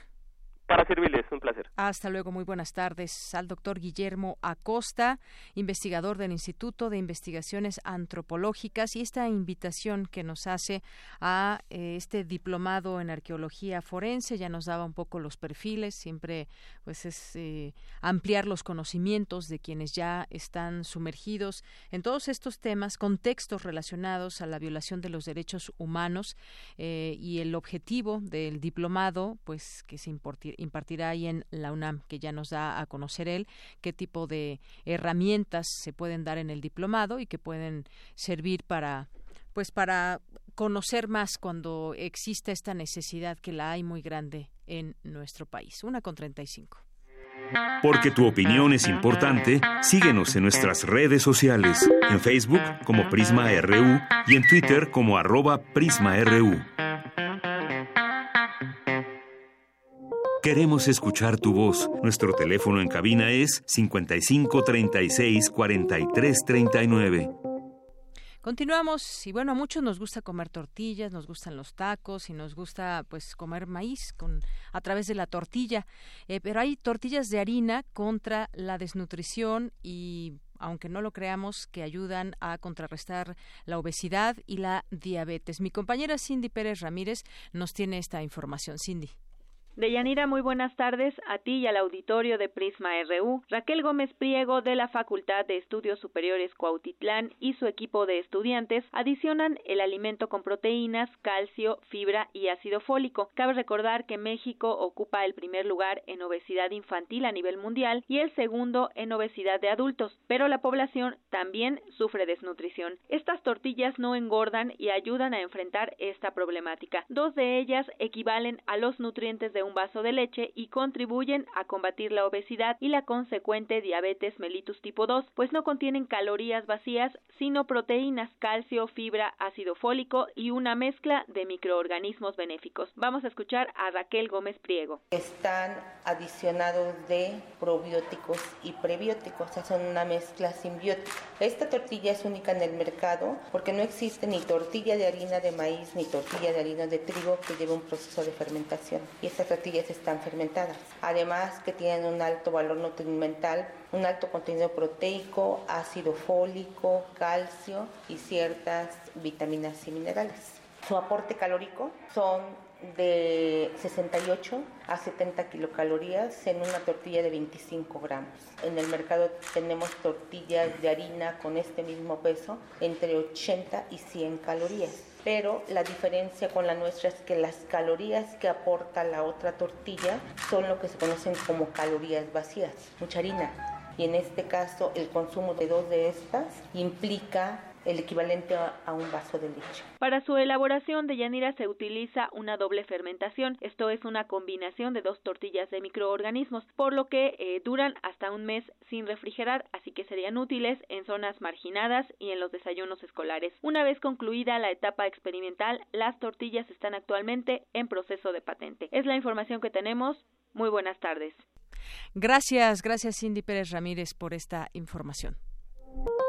Para servirles, un placer. Hasta luego, muy buenas tardes al doctor Guillermo Acosta, investigador del Instituto de Investigaciones Antropológicas, y esta invitación que nos hace a eh, este diplomado en arqueología forense, ya nos daba un poco los perfiles, siempre pues es eh, ampliar los conocimientos de quienes ya están sumergidos en todos estos temas, contextos relacionados a la violación de los derechos humanos eh, y el objetivo del diplomado, pues que se importe impartirá ahí en la UNAM, que ya nos da a conocer él qué tipo de herramientas se pueden dar en el diplomado y que pueden servir para pues para conocer más cuando exista esta necesidad que la hay muy grande en nuestro país. Una con 35. Porque tu opinión es importante, síguenos en nuestras redes sociales, en Facebook como Prisma RU y en Twitter como arroba PrismaRU. Queremos escuchar tu voz. Nuestro teléfono en cabina es 55 36 43 39. Continuamos y bueno, a muchos nos gusta comer tortillas, nos gustan los tacos y nos gusta pues comer maíz con a través de la tortilla, eh, pero hay tortillas de harina contra la desnutrición y aunque no lo creamos, que ayudan a contrarrestar la obesidad y la diabetes. Mi compañera Cindy Pérez Ramírez nos tiene esta información. Cindy. Deyanira, muy buenas tardes a ti y al auditorio de Prisma RU. Raquel Gómez Priego de la Facultad de Estudios Superiores Cuautitlán y su equipo de estudiantes adicionan el alimento con proteínas, calcio, fibra y ácido fólico. Cabe recordar que México ocupa el primer lugar en obesidad infantil a nivel mundial y el segundo en obesidad de adultos, pero la población también sufre desnutrición. Estas tortillas no engordan y ayudan a enfrentar esta problemática. Dos de ellas equivalen a los nutrientes de un vaso de leche y contribuyen a combatir la obesidad y la consecuente diabetes mellitus tipo 2, pues no contienen calorías vacías, sino proteínas, calcio, fibra, ácido fólico y una mezcla de microorganismos benéficos. Vamos a escuchar a Raquel Gómez Priego. Están adicionados de probióticos y prebióticos, o sea, son una mezcla simbiótica. Esta tortilla es única en el mercado porque no existe ni tortilla de harina de maíz ni tortilla de harina de trigo que lleve un proceso de fermentación. Y esta están fermentadas. Además que tienen un alto valor nutrimental, un alto contenido proteico, ácido fólico, calcio y ciertas vitaminas y minerales. Su aporte calórico son de 68 a 70 kilocalorías en una tortilla de 25 gramos. En el mercado tenemos tortillas de harina con este mismo peso entre 80 y 100 calorías pero la diferencia con la nuestra es que las calorías que aporta la otra tortilla son lo que se conocen como calorías vacías, mucha harina. Y en este caso el consumo de dos de estas implica el equivalente a, un vaso de leche. Para su elaboración de Yanira se utiliza una doble fermentación, esto es una combinación de dos tortillas de microorganismos, por lo que eh, duran hasta un mes sin refrigerar, así que serían útiles en zonas marginadas y en los desayunos escolares. Una vez concluida la etapa experimental, las tortillas están actualmente en proceso de patente. Es la información que tenemos. Muy buenas tardes. Gracias, gracias Cindy Pérez Ramírez por esta información.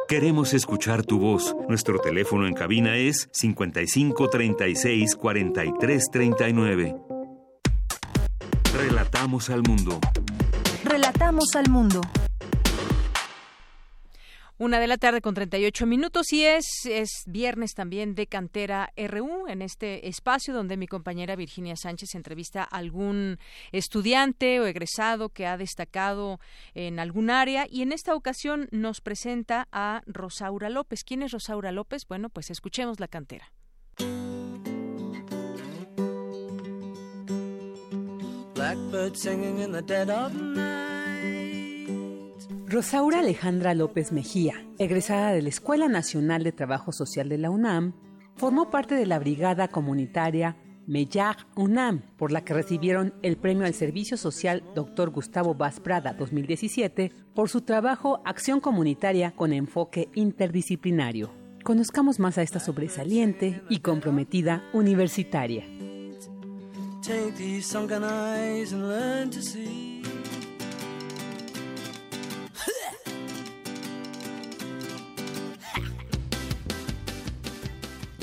Queremos escuchar tu voz. Nuestro teléfono en cabina es 55 36 43 39. Relatamos al mundo. Relatamos Relatamos al mundo. Una de la tarde con 38 minutos y es, es viernes también de Cantera RU en este espacio donde mi compañera Virginia Sánchez entrevista a algún estudiante o egresado que ha destacado en algún área y en esta ocasión nos presenta a Rosaura López. ¿Quién es Rosaura López? Bueno, pues escuchemos la cantera. Blackbird singing in the dead of night. Rosaura Alejandra López Mejía, egresada de la Escuela Nacional de Trabajo Social de la UNAM, formó parte de la brigada comunitaria Mellar UNAM, por la que recibieron el premio al Servicio Social Dr. Gustavo Vaz Prada 2017 por su trabajo Acción Comunitaria con enfoque interdisciplinario. Conozcamos más a esta sobresaliente y comprometida universitaria.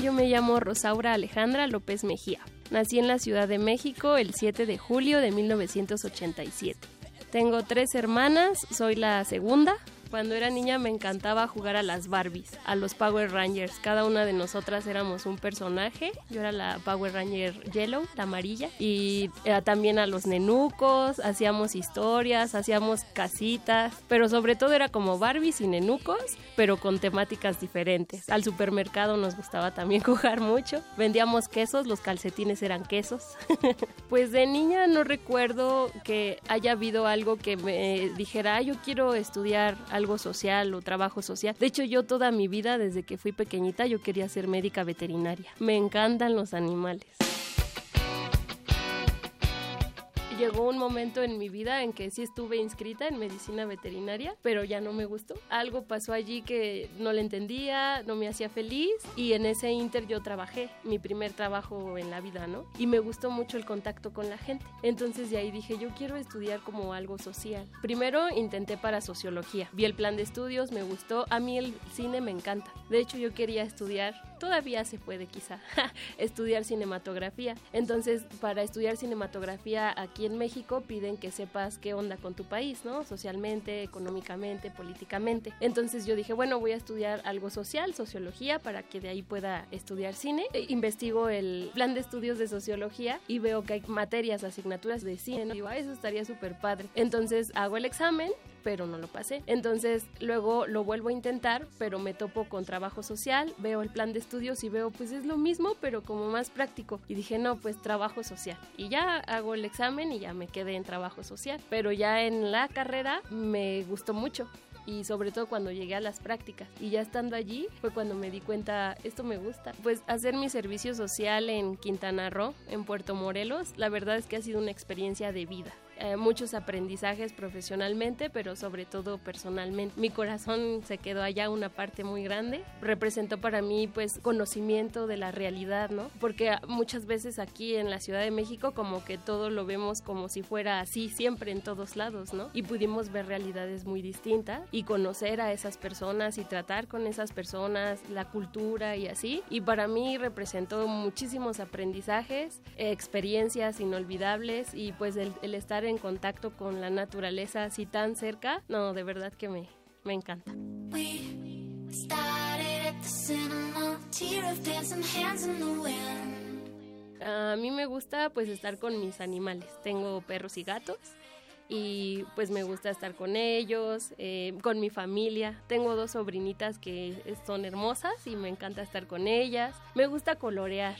Yo me llamo Rosaura Alejandra López Mejía. Nací en la Ciudad de México el 7 de julio de 1987. Tengo tres hermanas, soy la segunda. Cuando era niña me encantaba jugar a las Barbies, a los Power Rangers. Cada una de nosotras éramos un personaje. Yo era la Power Ranger Yellow, la amarilla. Y era también a los nenucos, hacíamos historias, hacíamos casitas. Pero sobre todo era como Barbies y nenucos, pero con temáticas diferentes. Al supermercado nos gustaba también <laughs> jugar mucho. Vendíamos quesos, los calcetines eran quesos. <laughs> pues de niña no recuerdo que haya habido algo que me dijera, yo quiero estudiar algo social o trabajo social. De hecho, yo toda mi vida, desde que fui pequeñita, yo quería ser médica veterinaria. Me encantan los animales llegó un momento en mi vida en que sí estuve inscrita en medicina veterinaria, pero ya no me gustó. Algo pasó allí que no le entendía, no me hacía feliz y en ese inter yo trabajé, mi primer trabajo en la vida, ¿no? Y me gustó mucho el contacto con la gente. Entonces de ahí dije, yo quiero estudiar como algo social. Primero intenté para sociología. Vi el plan de estudios, me gustó. A mí el cine me encanta. De hecho, yo quería estudiar, todavía se puede quizá, <laughs> estudiar cinematografía. Entonces, para estudiar cinematografía aquí en México piden que sepas qué onda con tu país, ¿no? Socialmente, económicamente, políticamente. Entonces yo dije, bueno, voy a estudiar algo social, sociología, para que de ahí pueda estudiar cine. E investigo el plan de estudios de sociología y veo que hay materias, asignaturas de cine. Y digo, eso estaría súper padre. Entonces hago el examen pero no lo pasé. Entonces luego lo vuelvo a intentar, pero me topo con trabajo social, veo el plan de estudios y veo pues es lo mismo, pero como más práctico. Y dije, no, pues trabajo social. Y ya hago el examen y ya me quedé en trabajo social. Pero ya en la carrera me gustó mucho y sobre todo cuando llegué a las prácticas. Y ya estando allí fue cuando me di cuenta, esto me gusta. Pues hacer mi servicio social en Quintana Roo, en Puerto Morelos, la verdad es que ha sido una experiencia de vida. Eh, muchos aprendizajes profesionalmente, pero sobre todo personalmente. Mi corazón se quedó allá una parte muy grande. Representó para mí pues conocimiento de la realidad, ¿no? Porque muchas veces aquí en la Ciudad de México como que todo lo vemos como si fuera así siempre en todos lados, ¿no? Y pudimos ver realidades muy distintas y conocer a esas personas y tratar con esas personas, la cultura y así. Y para mí representó muchísimos aprendizajes, experiencias inolvidables y pues el, el estar en contacto con la naturaleza así tan cerca, no, de verdad que me, me encanta. A mí me gusta pues estar con mis animales. Tengo perros y gatos y pues me gusta estar con ellos, eh, con mi familia. Tengo dos sobrinitas que son hermosas y me encanta estar con ellas. Me gusta colorear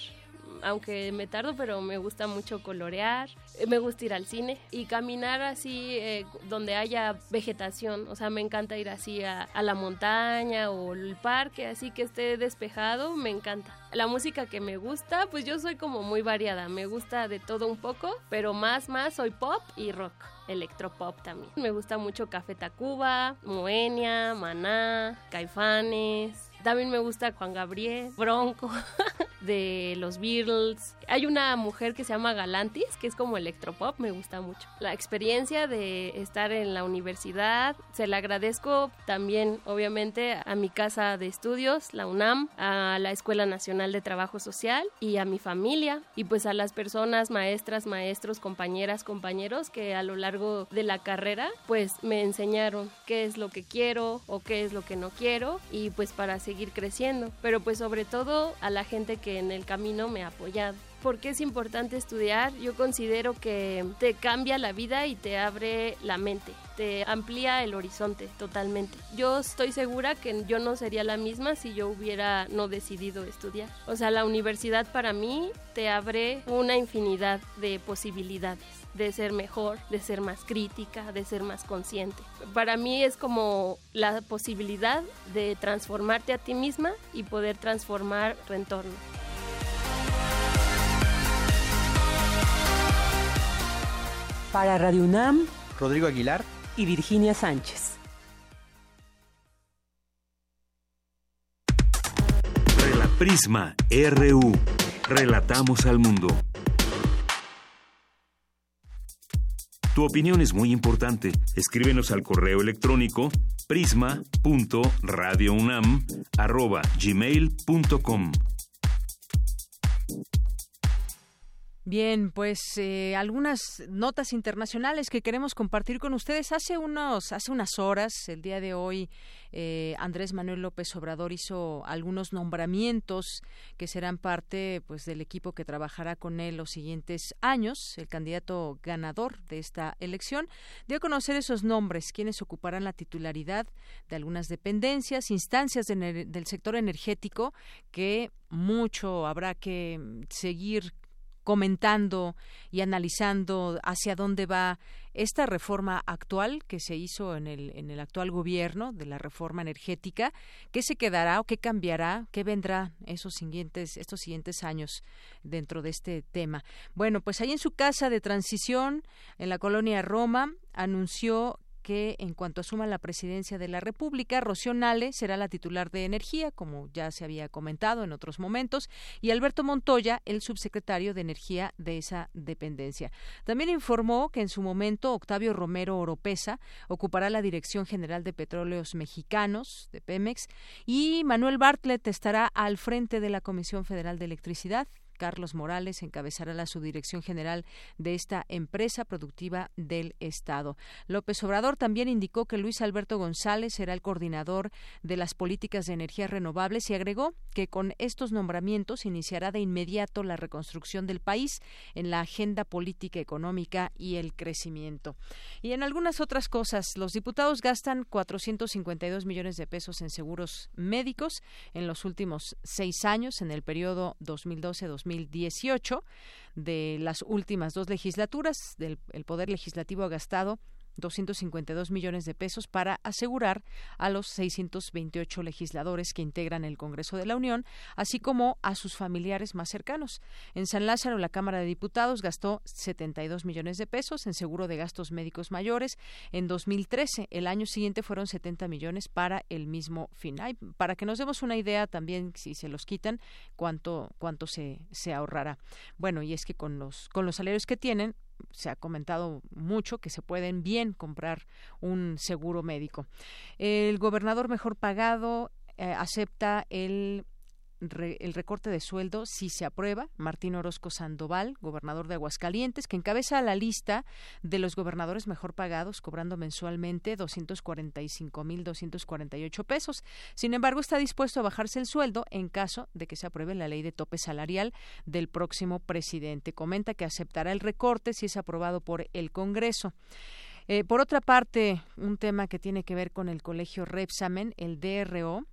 aunque me tardo, pero me gusta mucho colorear, eh, me gusta ir al cine y caminar así eh, donde haya vegetación, o sea, me encanta ir así a, la montaña o el parque, así que esté despejado, me encanta. La música que me gusta, pues yo soy como muy variada, me gusta de todo un poco, pero más, más soy pop y rock electropop también. Me gusta mucho Café Tacuba, Moenia, Maná, Caifanes. También me gusta Juan Gabriel, Bronco. <laughs> de los Beatles. Hay una mujer que se llama Galantis, que es como electropop, me gusta mucho. La experiencia de estar en la universidad, se la agradezco también, obviamente, a mi casa de estudios, la UNAM, a la Escuela Nacional de Trabajo Social y a mi familia y pues a las personas, maestras, maestros, compañeras, compañeros que a lo largo de la carrera pues me enseñaron qué es lo que quiero o qué es lo que no quiero y pues para seguir creciendo. Pero pues sobre todo a la gente que en el camino me ha apoyado. ¿Por qué es importante estudiar? Yo considero que te cambia la vida y te abre la mente, te amplía el horizonte totalmente. Yo estoy segura que yo no sería la misma si yo hubiera no decidido estudiar. O sea, la universidad para mí te abre una infinidad de posibilidades de ser mejor, de ser más crítica, de ser más consciente. Para mí es como la posibilidad de transformarte a ti misma y poder transformar tu entorno. Para Radio UNAM, Rodrigo Aguilar y Virginia Sánchez. Prisma RU. Relatamos al mundo. Tu opinión es muy importante. Escríbenos al correo electrónico prisma.radiounam@gmail.com. Bien, pues eh, algunas notas internacionales que queremos compartir con ustedes. Hace unos, hace unas horas, el día de hoy, eh, Andrés Manuel López Obrador hizo algunos nombramientos que serán parte, pues, del equipo que trabajará con él los siguientes años. El candidato ganador de esta elección dio a conocer esos nombres, quienes ocuparán la titularidad de algunas dependencias, instancias del sector energético que mucho habrá que seguir comentando y analizando hacia dónde va esta reforma actual que se hizo en el, en el actual gobierno de la reforma energética, qué se quedará o qué cambiará, qué vendrá esos siguientes, estos siguientes años dentro de este tema. Bueno, pues ahí en su casa de transición, en la colonia Roma, anunció que en cuanto asuma la presidencia de la República, Rocío Nale será la titular de Energía, como ya se había comentado en otros momentos, y Alberto Montoya, el subsecretario de Energía de esa dependencia. También informó que en su momento Octavio Romero Oropesa ocupará la Dirección General de Petróleos Mexicanos, de Pemex, y Manuel Bartlett estará al frente de la Comisión Federal de Electricidad, Carlos Morales encabezará la subdirección general de esta empresa productiva del Estado. López Obrador también indicó que Luis Alberto González será el coordinador de las políticas de energías renovables y agregó que con estos nombramientos iniciará de inmediato la reconstrucción del país en la agenda política económica y el crecimiento. Y en algunas otras cosas, los diputados gastan 452 millones de pesos en seguros médicos en los últimos seis años, en el periodo 2012-2015 2018 de las últimas dos legislaturas del el Poder Legislativo ha gastado 252 millones de pesos para asegurar a los 628 legisladores que integran el Congreso de la Unión, así como a sus familiares más cercanos. En San Lázaro, la Cámara de Diputados gastó 72 millones de pesos en seguro de gastos médicos mayores. En 2013, el año siguiente fueron 70 millones para el mismo fin. para que nos demos una idea también, si se los quitan, cuánto, cuánto se, se ahorrará. Bueno, y es que con los, con los salarios que tienen, se ha comentado mucho que se pueden bien comprar un seguro médico. El gobernador mejor pagado eh, acepta el el recorte de sueldo si se aprueba. Martín Orozco Sandoval, gobernador de Aguascalientes, que encabeza la lista de los gobernadores mejor pagados, cobrando mensualmente 245.248 pesos. Sin embargo, está dispuesto a bajarse el sueldo en caso de que se apruebe la ley de tope salarial del próximo presidente. Comenta que aceptará el recorte si es aprobado por el Congreso. Eh, por otra parte, un tema que tiene que ver con el colegio Repsamen, el DRO,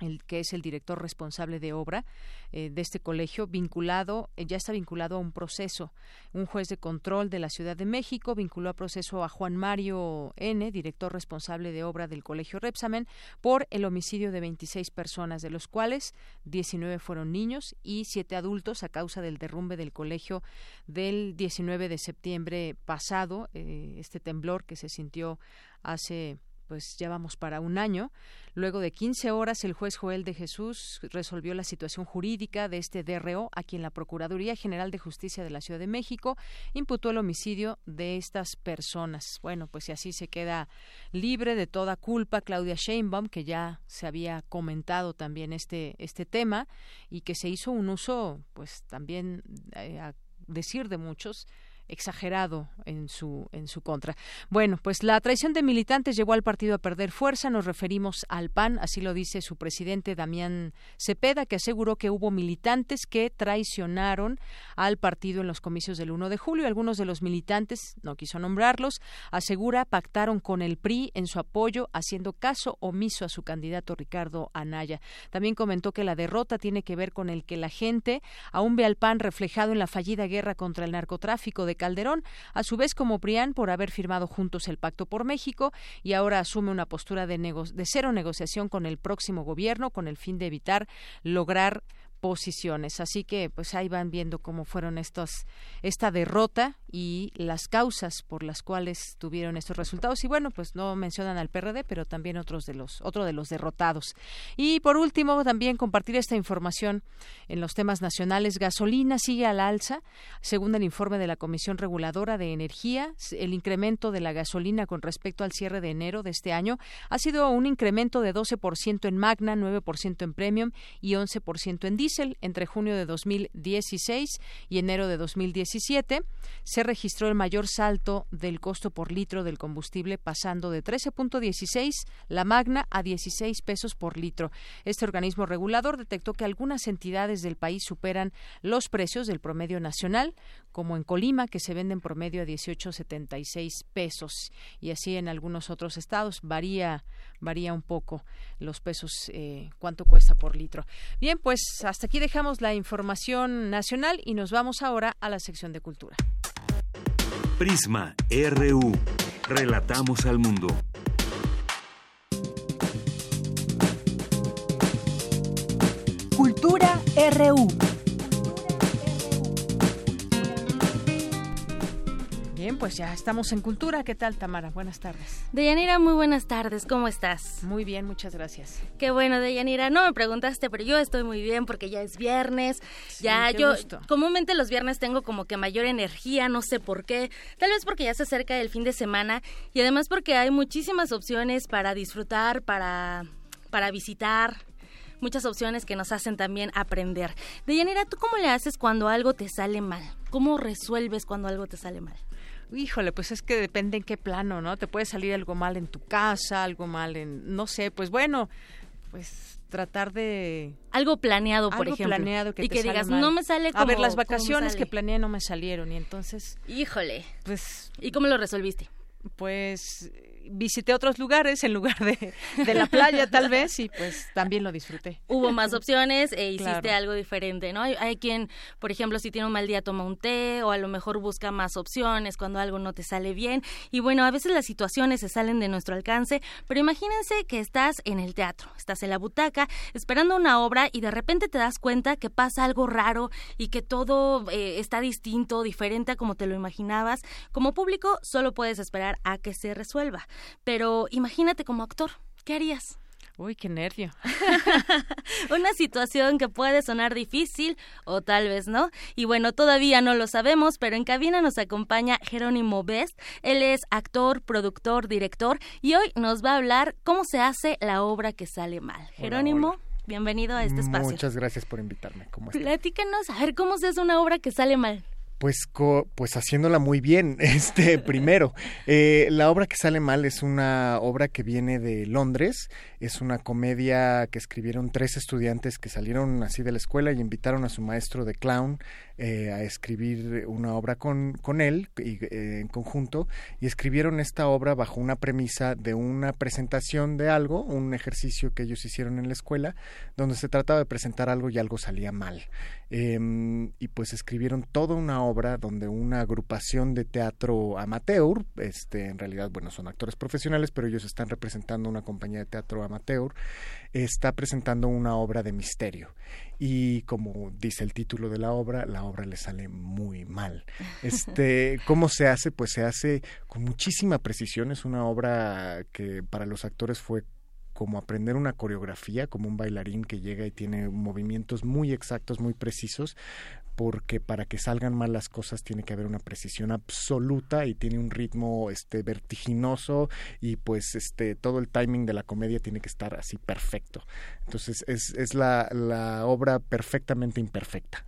el que es el director responsable de obra eh, de este colegio, vinculado, eh, ya está vinculado a un proceso. Un juez de control de la Ciudad de México vinculó a proceso a Juan Mario N., director responsable de obra del colegio Repsamen, por el homicidio de 26 personas, de los cuales 19 fueron niños y 7 adultos a causa del derrumbe del colegio del 19 de septiembre pasado, eh, este temblor que se sintió hace pues ya vamos para un año. Luego de 15 horas, el juez Joel de Jesús resolvió la situación jurídica de este DRO, a quien la Procuraduría General de Justicia de la Ciudad de México imputó el homicidio de estas personas. Bueno, pues si así se queda libre de toda culpa Claudia Sheinbaum, que ya se había comentado también este, este tema y que se hizo un uso, pues también eh, a decir de muchos, exagerado en su en su contra. Bueno, pues la traición de militantes llevó al partido a perder fuerza. Nos referimos al PAN, así lo dice su presidente Damián Cepeda, que aseguró que hubo militantes que traicionaron al partido en los comicios del 1 de julio. Algunos de los militantes, no quiso nombrarlos, asegura pactaron con el PRI en su apoyo, haciendo caso omiso a su candidato Ricardo Anaya. También comentó que la derrota tiene que ver con el que la gente aún ve al PAN reflejado en la fallida guerra contra el narcotráfico de Calderón, a su vez como PRIAN por haber firmado juntos el Pacto por México y ahora asume una postura de, de cero negociación con el próximo gobierno con el fin de evitar lograr posiciones. Así que pues ahí van viendo cómo fueron estos esta derrota y las causas por las cuales tuvieron estos resultados y bueno, pues no mencionan al PRD, pero también otros de los otro de los derrotados. Y por último, también compartir esta información en los temas nacionales, gasolina sigue al alza, según el informe de la Comisión Reguladora de Energía, el incremento de la gasolina con respecto al cierre de enero de este año ha sido un incremento de 12% en Magna, 9% en Premium y 11% en entre junio de 2016 y enero de 2017 se registró el mayor salto del costo por litro del combustible pasando de 13.16 la magna a 16 pesos por litro. Este organismo regulador detectó que algunas entidades del país superan los precios del promedio nacional, como en Colima, que se venden promedio a 18.76 pesos, y así en algunos otros estados varía varía un poco los pesos eh, cuánto cuesta por litro. Bien, pues hasta aquí dejamos la información nacional y nos vamos ahora a la sección de cultura. Prisma RU. Relatamos al mundo. Cultura RU. Bien, pues ya estamos en Cultura. ¿Qué tal, Tamara? Buenas tardes. Deyanira, muy buenas tardes. ¿Cómo estás? Muy bien, muchas gracias. Qué bueno, Deyanira. No me preguntaste, pero yo estoy muy bien porque ya es viernes. ya yo comúnmente los viernes tengo como que mayor energía, no sé por qué. Tal vez porque ya se acerca el fin de semana y además porque hay muchísimas opciones para disfrutar, para para visitar, muchas opciones que nos hacen también aprender. Deyanira, ¿tú cómo le haces cuando algo te sale mal? ¿Cómo resuelves cuando algo te sale mal? Híjole, pues es que depende en qué plano, ¿no? Te puede salir algo mal en tu casa, algo mal en, no sé, pues bueno, pues tratar de algo planeado por algo ejemplo planeado que y que digas no me sale como a ver las vacaciones que planeé no me salieron y entonces híjole. pues y cómo lo resolviste pues visité otros lugares en lugar de, de, la playa tal vez y pues también lo disfruté. Hubo más opciones e hiciste algo diferente, ¿no? Hay, hay, quien, por ejemplo, si tiene un mal día toma un té o a lo mejor busca más opciones cuando algo no te sale bien y bueno, a veces las situaciones se salen de nuestro alcance, pero imagínense que estás en el teatro, estás en la butaca esperando una obra y de repente te das cuenta que pasa algo raro y que todo eh, está distinto, diferente a como te lo imaginabas. Como público solo puedes esperar a que se resuelva. Pero imagínate como actor, ¿qué harías? Uy, qué nervio. <laughs> Una situación que puede sonar difícil o tal vez no. Y bueno, todavía no lo sabemos, pero en cabina nos acompaña Jerónimo Best. Él es actor, productor, director y hoy nos va a hablar cómo se hace la obra que sale mal. Jerónimo. Bienvenido a este espacio. Muchas gracias por invitarme. ¿Cómo Platícanos, a ver cómo se hace una obra que sale mal. Pues, pues haciéndola muy bien, <laughs> este primero. Eh, la obra que sale mal es una obra que viene de Londres, es una comedia que escribieron tres estudiantes que salieron así de la escuela y invitaron a su maestro de clown eh, a escribir una obra con, con él y, eh, en conjunto y escribieron esta obra bajo una premisa de una presentación de algo, un ejercicio que ellos hicieron en la escuela, donde se trataba de presentar algo y algo salía mal. Em, y pues escribieron toda una obra donde una agrupación de teatro amateur, este, en realidad, bueno, son actores profesionales, pero ellos están representando una compañía de teatro amateur, está presentando una obra de misterio y como dice el título de la obra, la obra le sale muy mal. <laughs> Este, ¿cómo se hace? Pues se hace con muchísima precisión, es una obra que para los actores fue como aprender una coreografía, como un bailarín que llega y tiene movimientos muy exactos, muy precisos, porque para que salgan mal las cosas tiene que haber una precisión absoluta y tiene un ritmo este vertiginoso y pues este todo el timing de la comedia tiene que estar así perfecto. Entonces es, es la, la obra perfectamente imperfecta.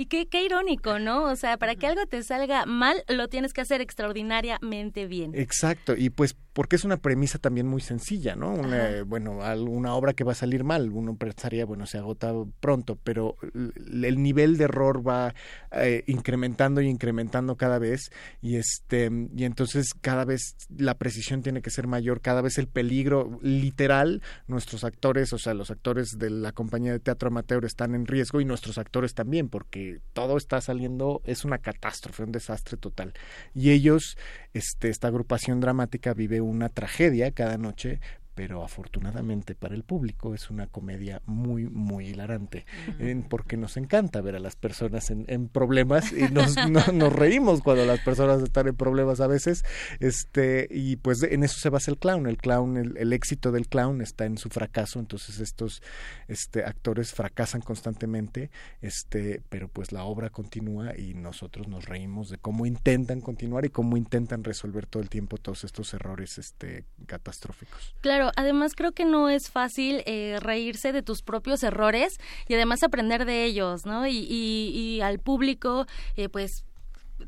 Y qué, qué irónico, ¿no? O sea, para que algo te salga mal, lo tienes que hacer extraordinariamente bien. Exacto, y pues porque es una premisa también muy sencilla, ¿no? Una, bueno, una obra que va a salir mal, uno pensaría, bueno, se agota pronto, pero el nivel de error va eh, incrementando y incrementando cada vez y este y entonces cada vez la precisión tiene que ser mayor, cada vez el peligro literal, nuestros actores, o sea, los actores de la compañía de teatro amateur están en riesgo y nuestros actores también, porque todo está saliendo, es una catástrofe, un desastre total. Y ellos, este, esta agrupación dramática vive una tragedia cada noche pero afortunadamente para el público es una comedia muy, muy hilarante, porque nos encanta ver a las personas en, problemas y nos, <laughs> nos reímos cuando las personas están en problemas a veces, este, y pues en eso se basa el clown, el clown, el, éxito del clown está en su fracaso, entonces estos este, actores fracasan constantemente, este, pero pues la obra continúa y nosotros nos reímos de cómo intentan continuar y cómo intentan resolver todo el tiempo todos estos errores este, catastróficos. Claro, además creo que no es fácil eh, reírse de tus propios errores y además aprender de ellos, ¿no? Y, y, al público, eh, pues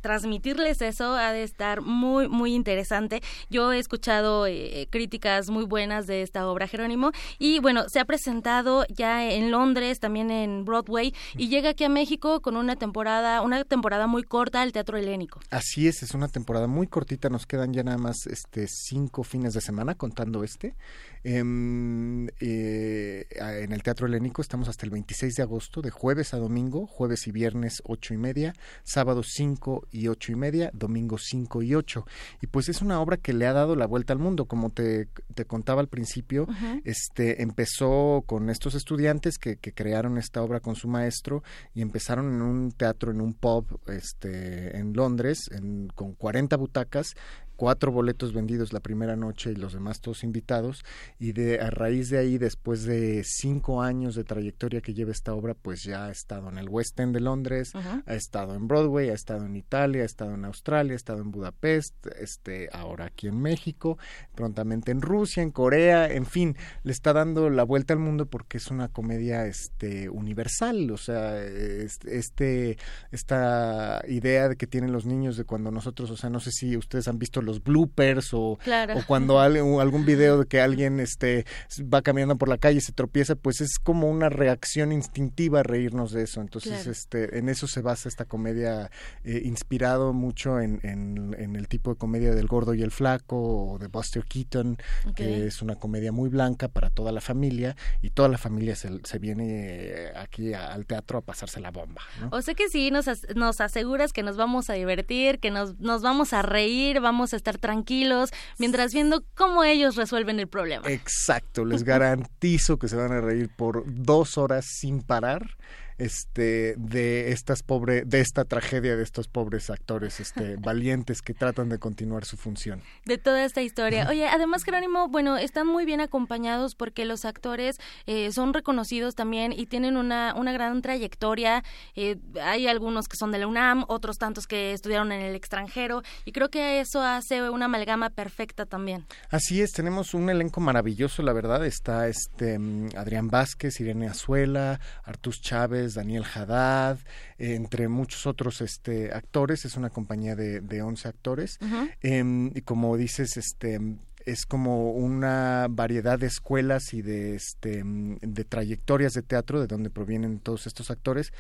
transmitirles eso ha de estar muy, muy interesante. Yo he escuchado eh, críticas muy buenas de esta obra, Jerónimo, y bueno, se ha presentado ya en Londres, también en Broadway, y llega aquí a México con una temporada, una temporada muy corta al Teatro Helénico. Así es, es una temporada muy cortita, nos quedan ya nada más este cinco fines de semana contando este. Em, eh, en el Teatro Helénico estamos hasta el 26 de agosto, de jueves a domingo, jueves y viernes ocho y media, sábado 5 y ocho y media, domingo 5 y 8. Y pues es una obra que le ha dado la vuelta al mundo, como te, te contaba al principio, este empezó con estos estudiantes que, que, crearon esta obra con su maestro y empezaron en un teatro, en un pub este, en Londres, en, con 40 butacas cuatro boletos vendidos la primera noche y los demás todos invitados y de a raíz de ahí después de cinco años de trayectoria que lleva esta obra pues ya ha estado en el West End de Londres ha estado en Broadway ha estado en Italia ha estado en Australia ha estado en Budapest este ahora aquí en México prontamente en Rusia en Corea en fin le está dando la vuelta al mundo porque es una comedia este universal o sea este esta idea de que tienen los niños de cuando nosotros o sea no sé si ustedes han visto los bloopers o, o cuando algún video de que alguien este va caminando por la calle y se tropieza, pues es como una reacción instintiva reírnos de eso. Entonces, este, en eso se basa esta comedia, eh, inspirado mucho en, en, el tipo de comedia del gordo y el flaco o de Buster Keaton, que es una comedia muy blanca para toda la familia y toda la familia se, se viene aquí al teatro a pasarse la bomba. O sea que sí, nos, nos aseguras que nos vamos a divertir, que nos, nos vamos a reír, vamos a estar tranquilos mientras viendo cómo ellos resuelven el problema. Exacto, les garantizo que se van a reír por dos horas sin parar este de estas pobre de esta tragedia de estos pobres actores este <laughs> valientes que tratan de continuar su función. De toda esta historia. Oye además Jerónimo bueno están muy bien acompañados porque los actores eh, son reconocidos también y tienen una una gran trayectoria. Eh, hay algunos que son de la UNAM otros tantos que estudiaron en el extranjero y creo que eso hace una amalgama perfecta también. Así es tenemos un elenco maravilloso la verdad. Está este mm, Adrián Vázquez Irene Azuela Artus Chávez Daniel Haddad, entre muchos otros este, actores. Es una compañía de, de 11 actores. Em, y como dices, este, es como una variedad de escuelas y de, este, de trayectorias de teatro de donde provienen todos estos actores.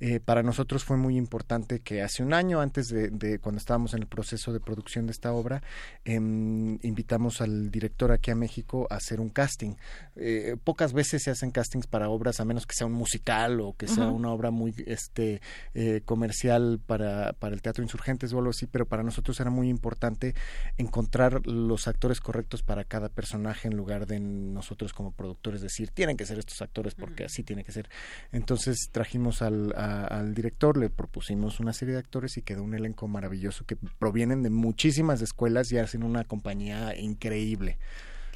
Eh, para nosotros fue muy importante que hace un año, antes de, cuando estábamos en el proceso de producción de esta obra, em, invitamos al director aquí a México a hacer un casting. Eh, pocas veces se hacen castings para obras, a menos que sea un musical o que sea una obra muy este, eh, comercial para, para el teatro insurgentes o algo así, pero para nosotros era muy importante encontrar los actores correctos para cada personaje en lugar de nosotros como productores decir tienen que ser estos actores porque así tiene que ser. Entonces trajimos al, al director, le propusimos una serie de actores y quedó un elenco maravilloso que provienen de muchísimas escuelas y hacen una compañía increíble.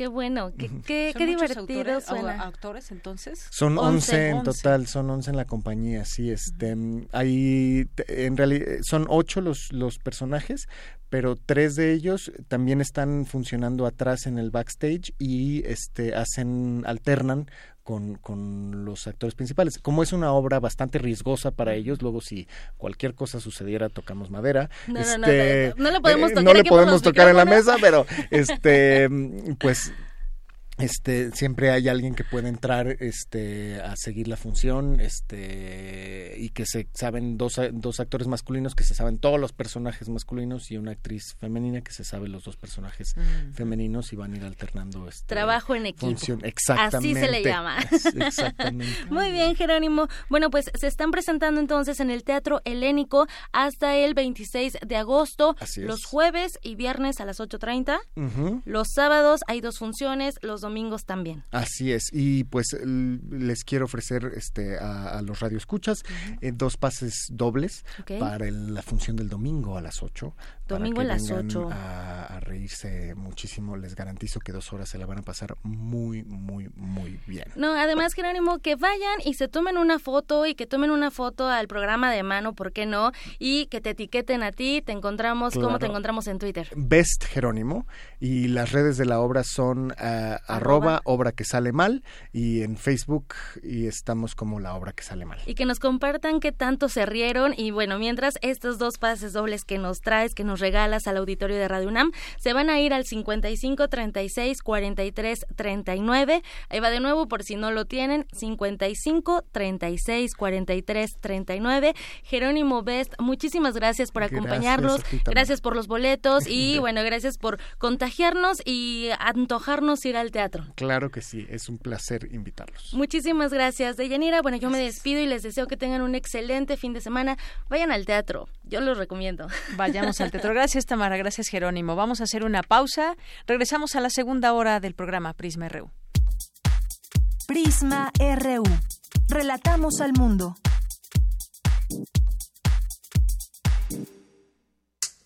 Qué bueno, qué, qué, qué divertido suena. actores entonces? Son 11, en total, son 11 en la compañía, sí. Este, hay, en realidad, son 8 los, los personajes, pero tres de ellos también están funcionando atrás en el backstage y este hacen alternan con, con los actores principales. Como es una obra bastante riesgosa para ellos, luego si cualquier cosa sucediera tocamos madera. No, no, no, este, no, le podemos eh, tocar, no le podemos tocar en la mesa, pero <laughs> este pues este siempre hay alguien que puede entrar este a seguir la función este y que se saben dos, dos actores masculinos que se saben todos los personajes masculinos y una actriz femenina que se sabe los dos personajes femeninos y van a ir alternando este trabajo en equipo. función. exactamente así se le llama. <laughs> Exactamente. Muy bien Jerónimo. Bueno pues se están presentando entonces en el Teatro Helénico hasta el 26 de agosto los jueves y viernes a las 8.30 los sábados hay dos funciones los domingos también. Así es, y pues les quiero ofrecer este a, los radioescuchas eh, dos pases dobles para la función del domingo a las 8. Domingo a las 8. A, reírse muchísimo, les garantizo que dos horas se la van a pasar muy, muy, muy bien. No, además, Jerónimo, que vayan y se tomen una foto y que tomen una foto al programa de mano, ¿por qué no? Y que te etiqueten a ti, te encontramos, ¿cómo te encontramos en Twitter? Best Jerónimo, y las redes de la obra son uh, arroba obra que sale mal y en Facebook y estamos como la obra que sale mal. Y que nos compartan qué tanto se rieron y bueno, mientras estos dos pases dobles que nos traes, que nos regalas al auditorio de Radio UNAM, se van a ir al 55 36 43 39. Ahí va de nuevo por si no lo tienen, 55 36 43 39. Jerónimo Best, muchísimas gracias por acompañarnos, gracias, gracias por los boletos y <laughs> bueno, gracias por contagiarnos y antojarnos ir al teatro. Claro que sí, es un placer invitarlos. Muchísimas gracias, Deyanira. Bueno, yo me despido y les deseo que tengan un excelente fin de semana. Vayan al teatro, yo los recomiendo. <laughs> Vayamos al teatro. Gracias, Tamara. Gracias, Jerónimo. Vamos a hacer una pausa. Regresamos a la segunda hora del programa Prisma RU. Prisma RU. Relatamos al mundo.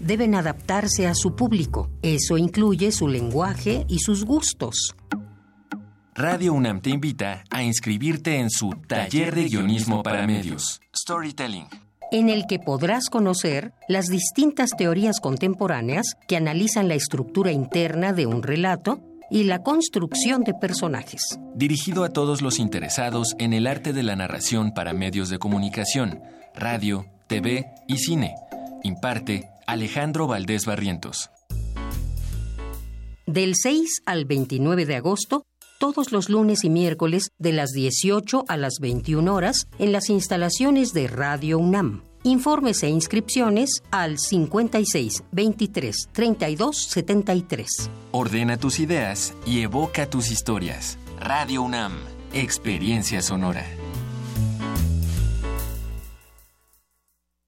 deben adaptarse a su público. Eso incluye su lenguaje y sus gustos. Radio UNAM te invita a inscribirte en su taller de guionismo para medios, Storytelling, en el que podrás conocer las distintas teorías contemporáneas que analizan la estructura interna de un relato y la construcción de personajes. Dirigido a todos los interesados en el arte de la narración para medios de comunicación, radio, TV y cine. Imparte Alejandro Valdés Barrientos. Del 6 al 29 de agosto, todos los lunes y miércoles de las 18 a las 21 horas en las instalaciones de Radio UNAM. Informes e inscripciones al 56 23 32 73. Ordena tus ideas y evoca tus historias. Radio UNAM, Experiencia Sonora.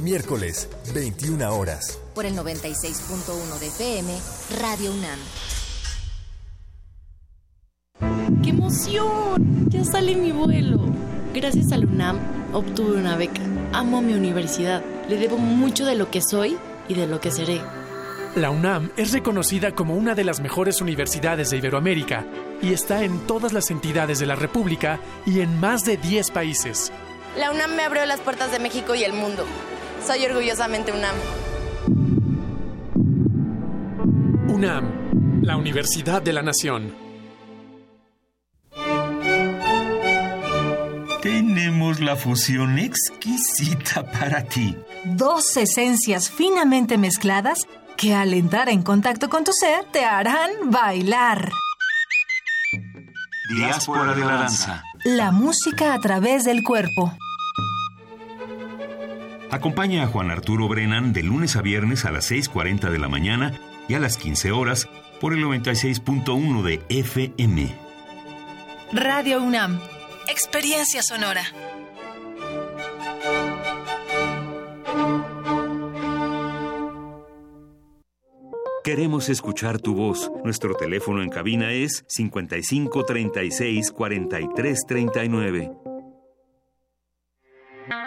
Miércoles, 21 horas. Por el 96.1 de FM, Radio UNAM. ¡Qué emoción! Ya sale mi vuelo. Gracias a la UNAM obtuve una beca. Amo a mi universidad. Le debo mucho de lo que soy y de lo que seré. La UNAM es reconocida como una de las mejores universidades de Iberoamérica y está en todas las entidades de la República y en más de 10 países. La UNAM me abrió las puertas de México y el mundo. Soy orgullosamente UNAM. UNAM, la Universidad de la Nación. Tenemos la fusión exquisita para ti. Dos esencias finamente mezcladas que al entrar en contacto con tu ser te harán bailar. Diáspora de la danza. La música a través del cuerpo. Acompaña a Juan Arturo Brennan de lunes a viernes a las 6.40 de la mañana y a las 15 horas por el 96.1 de FM. Radio UNAM. Experiencia sonora. Queremos escuchar tu voz. Nuestro teléfono en cabina es 55 36 43 39.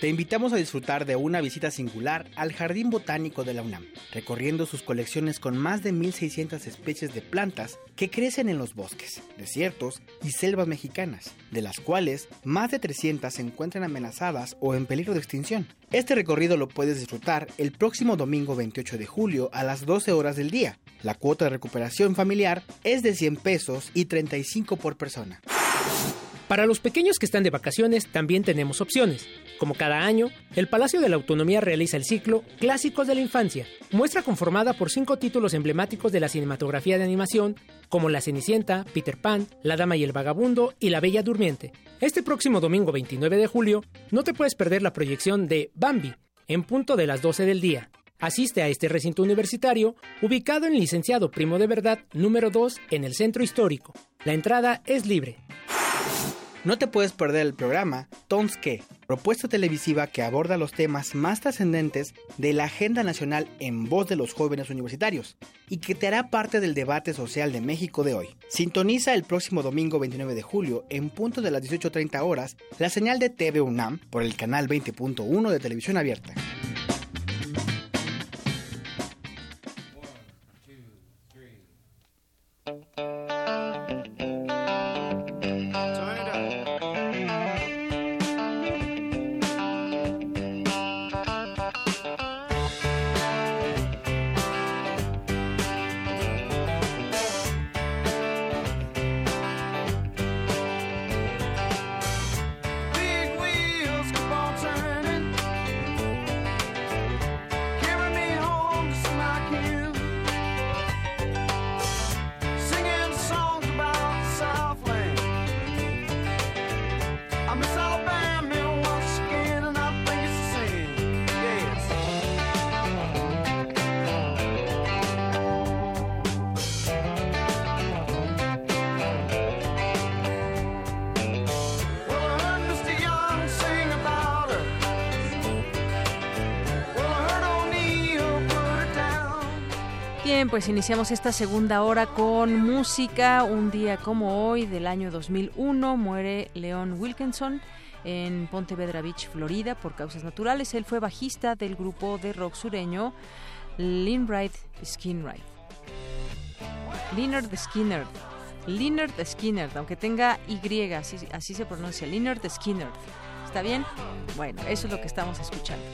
Te invitamos a disfrutar de una visita singular al Jardín Botánico de la UNAM, recorriendo sus colecciones con más de 1.600 especies de plantas que crecen en los bosques, desiertos y selvas mexicanas, de las cuales más de 300 se encuentran amenazadas o en peligro de extinción. Este recorrido lo puedes disfrutar el próximo domingo 28 de julio a las 12 horas del día. La cuota de recuperación familiar es de 100 pesos y 35 por persona. Para los pequeños que están de vacaciones también tenemos opciones. Como cada año, el Palacio de la Autonomía realiza el ciclo Clásicos de la Infancia, muestra conformada por cinco títulos emblemáticos de la cinematografía de animación, como La Cenicienta, Peter Pan, La Dama y el Vagabundo y La Bella Durmiente. Este próximo domingo 29 de julio, no te puedes perder la proyección de Bambi, en punto de las 12 del día. Asiste a este recinto universitario, ubicado en Licenciado Primo de Verdad número 2 en el Centro Histórico. La entrada es libre. No te puedes perder el programa Tonske, propuesta televisiva que aborda los temas más trascendentes de la agenda nacional en voz de los jóvenes universitarios y que te hará parte del debate social de México de hoy. Sintoniza el próximo domingo 29 de julio en punto de las 18.30 horas la señal de TV UNAM por el canal 20.1 de televisión abierta. Pues iniciamos esta segunda hora con música. Un día como hoy del año 2001 muere Leon Wilkinson en Pontevedra Beach, Florida, por causas naturales. Él fue bajista del grupo de rock sureño Linride Skinride. Leonard Skinner. Leonard Skinner, aunque tenga Y, así, así se pronuncia. Leonard Skinner. ¿Está bien? Bueno, eso es lo que estamos escuchando.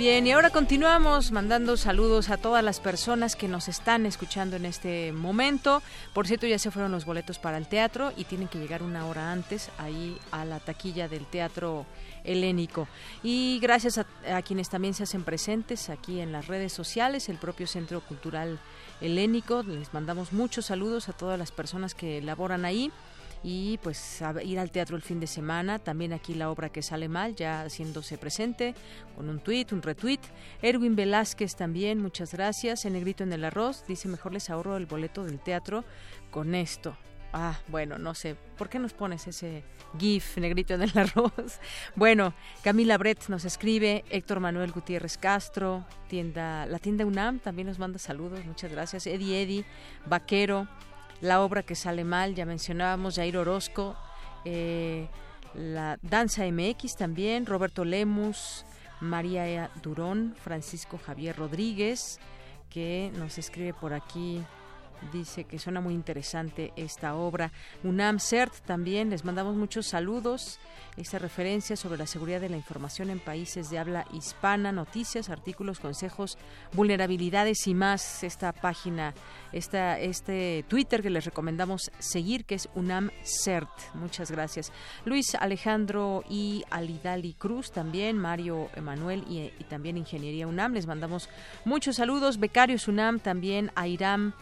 Bien, y ahora continuamos mandando saludos a todas las personas que nos están escuchando en este momento. Por cierto, ya se fueron los boletos para el teatro y tienen que llegar una hora antes ahí a la taquilla del teatro helénico. Y gracias a, a quienes también se hacen presentes aquí en las redes sociales, el propio Centro Cultural Helénico. Les mandamos muchos saludos a todas las personas que laboran ahí y pues ir al teatro el fin de semana. También aquí la obra que sale mal, ya haciéndose presente con un tweet, un retweet. Erwin Velázquez también, muchas gracias. En negrito en el arroz, dice mejor les ahorro el boleto del teatro con esto. Ah, bueno, no sé. ¿Por qué nos pones ese GIF negrito en el arroz? <laughs> Bueno, Camila Brett nos escribe, Héctor Manuel Gutiérrez Castro, tienda, la tienda UNAM también nos manda saludos, muchas gracias. Eddie Eddie, Vaquero, la obra que sale mal, ya mencionábamos, Jair Orozco, eh, la Danza MX también, Roberto Lemus, María Durón, Francisco Javier Rodríguez, que nos escribe por aquí dice que suena muy interesante esta obra. UNAM CERT también, les mandamos muchos saludos. Esta referencia sobre la seguridad de la información en países de habla hispana, noticias, artículos, consejos, vulnerabilidades y más. Esta página, esta, este Twitter que les recomendamos seguir, que es UNAM CERT. Muchas gracias. Luis Alejandro y Alidali Cruz también, Mario Emanuel y, y también Ingeniería UNAM. Les mandamos muchos saludos. Becarios UNAM también, Airam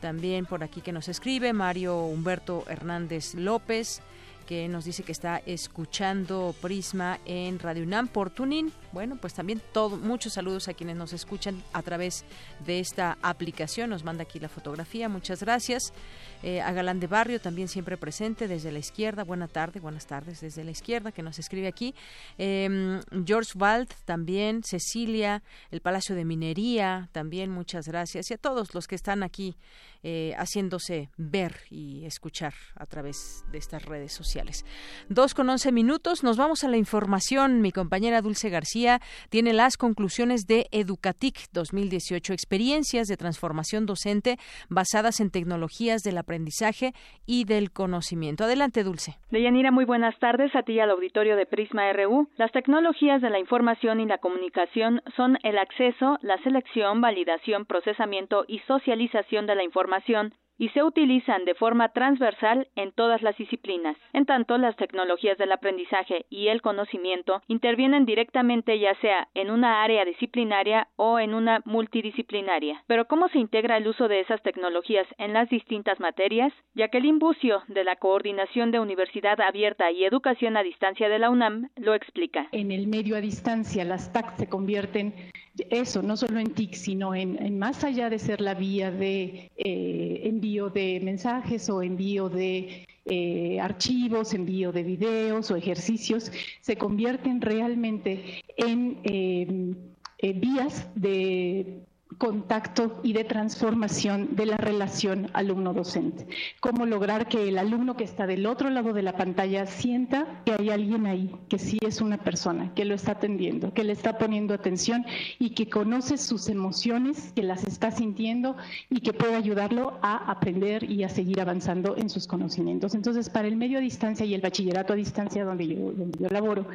también por aquí que nos escribe Mario Humberto Hernández López que nos dice que está escuchando Prisma en Radio UNAM por Tuning. Bueno, pues también todo, muchos saludos a quienes nos escuchan a través de esta aplicación. Nos manda aquí la fotografía. Muchas gracias. Eh, a Galán de Barrio también siempre presente desde la izquierda. Buena tarde, buenas tardes desde la izquierda que nos escribe aquí. Em, George Wald también, Cecilia, el Palacio de Minería también, muchas gracias. Y a todos los que están aquí eh, haciéndose ver y escuchar a través de estas redes sociales. Dos con once minutos, nos vamos a la información. Mi compañera Dulce García tiene las conclusiones de Educatic 2018, experiencias de transformación docente basadas en tecnologías del aprendizaje y del conocimiento. Adelante, Dulce. Deyanira, muy buenas tardes a ti y al auditorio de Prisma RU. Las tecnologías de la información y la comunicación son el acceso, la selección, validación, procesamiento y socialización de la información y se utilizan de forma transversal en todas las disciplinas. En tanto, las tecnologías del aprendizaje y el conocimiento intervienen directamente ya sea en una área disciplinaria o en una multidisciplinaria. Pero ¿cómo se integra el uso de esas tecnologías en las distintas materias? Jacqueline Bucio, de la Coordinación de Universidad Abierta y Educación a Distancia de la UNAM, lo explica. En el medio a distancia, las TAC se convierten eso, no solo en TIC, sino en, más allá de ser la vía de eh, envío de mensajes o envío de eh, archivos, envío de videos o ejercicios, se convierten realmente en eh, vías de contacto y de transformación de la relación alumno-docente. Cómo lograr que el alumno que está del otro lado de la pantalla sienta que hay alguien ahí, que sí es una persona, que lo está atendiendo, que le está poniendo atención y que conoce sus emociones, que las está sintiendo y que puede ayudarlo a aprender y a seguir avanzando en sus conocimientos. Entonces, para el medio a distancia y el bachillerato a distancia donde yo, donde yo laboro,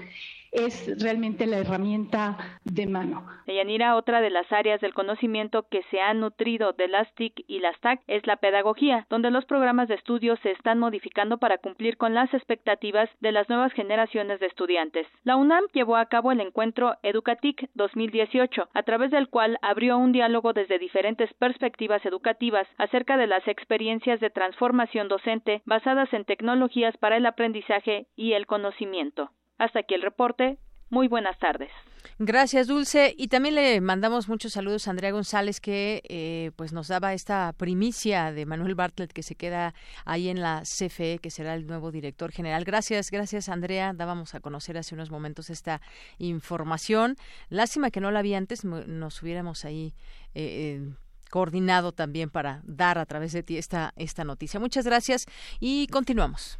es realmente la herramienta de mano. Deyanira, otra de las áreas del conocimiento que se han nutrido de las TIC y las TAC es la pedagogía, donde los programas de estudio se están modificando para cumplir con las expectativas de las nuevas generaciones de estudiantes. La UNAM llevó a cabo el encuentro Educatic 2018, a través del cual abrió un diálogo desde diferentes perspectivas educativas acerca de las experiencias de transformación docente basadas en tecnologías para el aprendizaje y el conocimiento. Hasta aquí el reporte. Muy buenas tardes. Gracias, Dulce. Y también le mandamos muchos saludos a Andrea González, que eh, pues nos daba esta primicia de Manuel Bartlett, que se queda ahí en la CFE, que será el nuevo director general. Gracias, gracias, Andrea. Dábamos a conocer hace unos momentos esta información. Lástima que no la vi antes, nos hubiéramos ahí eh, eh, coordinado también para dar a través de ti esta, esta noticia. Muchas gracias y continuamos.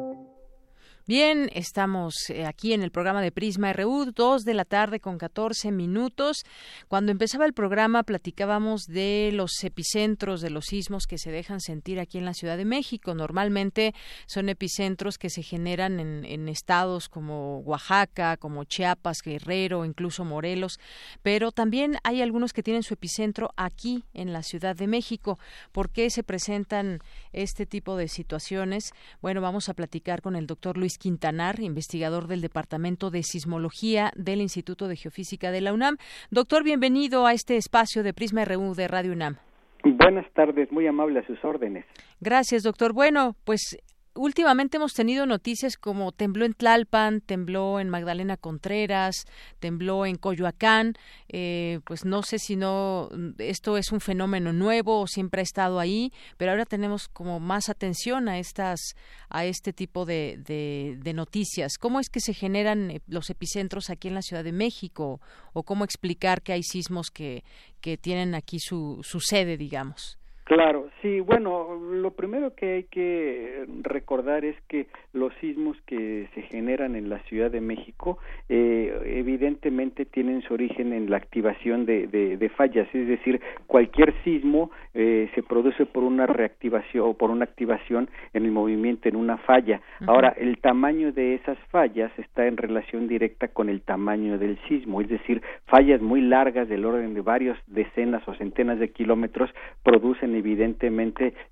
Bien, estamos eh, aquí en el programa de Prisma RU, dos de la tarde con 14 minutos. Cuando empezaba el programa platicábamos de los epicentros de los sismos que se dejan sentir aquí en la Ciudad de México. Normalmente son epicentros que se generan en, en estados como Oaxaca, como Chiapas, Guerrero, incluso Morelos, pero también hay algunos que tienen su epicentro aquí en la Ciudad de México. ¿Por qué se presentan este tipo de situaciones? Bueno, vamos a platicar con el doctor Luis Quintanar, investigador del Departamento de Sismología del Instituto de Geofísica de la UNAM. Doctor, bienvenido a este espacio de Prisma RU de Radio UNAM. Buenas tardes, muy amable a sus órdenes. Gracias, doctor. Bueno, pues últimamente hemos tenido noticias como tembló en Tlalpan, tembló en Magdalena Contreras, tembló en Coyoacán. Eh, pues no sé si no esto es un fenómeno nuevo o siempre ha estado ahí, pero ahora tenemos como más atención a estas a este tipo de, de, noticias. ¿Cómo es que se generan eh, los epicentros aquí en la Ciudad de México o cómo explicar que hay sismos que que tienen aquí su, su sede, digamos? Claro, sí, bueno, lo primero que hay que recordar es que los sismos que se generan en la Ciudad de México eh, evidentemente tienen su origen en la activación de, de, fallas, es decir, cualquier sismo eh, se produce por una reactivación o por una activación en el movimiento en una falla. Ahora, el tamaño de esas fallas está en relación directa con el tamaño del sismo, es decir, fallas muy largas del orden de varios decenas o centenas de kilómetros producen evidentemente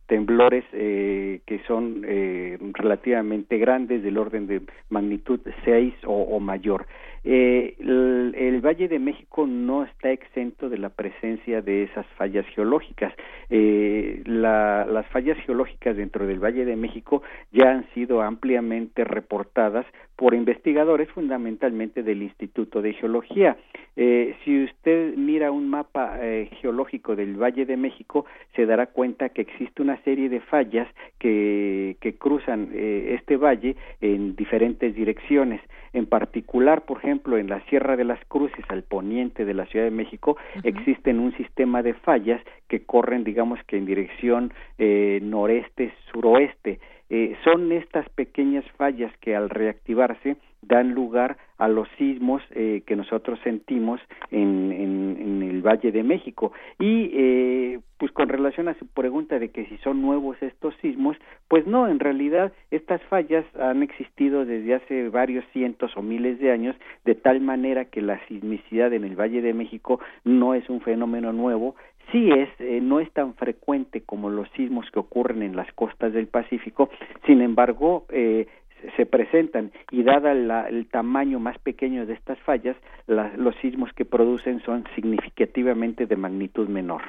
temblores eh, que son eh, relativamente grandes del orden de magnitud 6 o, o mayor. Eh, el, Valle de México no está exento de la presencia de esas fallas geológicas. Eh, las fallas geológicas dentro del Valle de México ya han sido ampliamente reportadas por investigadores fundamentalmente del Instituto de Geología. Eh, si usted mira un mapa eh, geológico del Valle de México, se dará cuenta que existe una serie de fallas que, que cruzan eh, este valle en diferentes direcciones. En particular, por ejemplo, en la Sierra de las Cruces, al poniente de la Ciudad de México, existen un sistema de fallas que corren, digamos que en dirección eh, noreste-suroeste. Eh, son estas pequeñas fallas que al reactivarse dan lugar a los sismos eh, que nosotros sentimos en, en, el Valle de México. Y eh, pues con relación a su pregunta de que si son nuevos estos sismos, pues no, en realidad estas fallas han existido desde hace varios cientos o miles de años, de tal manera que la sismicidad en el Valle de México no es un fenómeno nuevo, sí es, eh, no es tan frecuente como los sismos que ocurren en las costas del Pacífico, sin embargo, eh, se presentan y dada el tamaño más pequeño de estas fallas, los sismos que producen son significativamente de magnitud menor.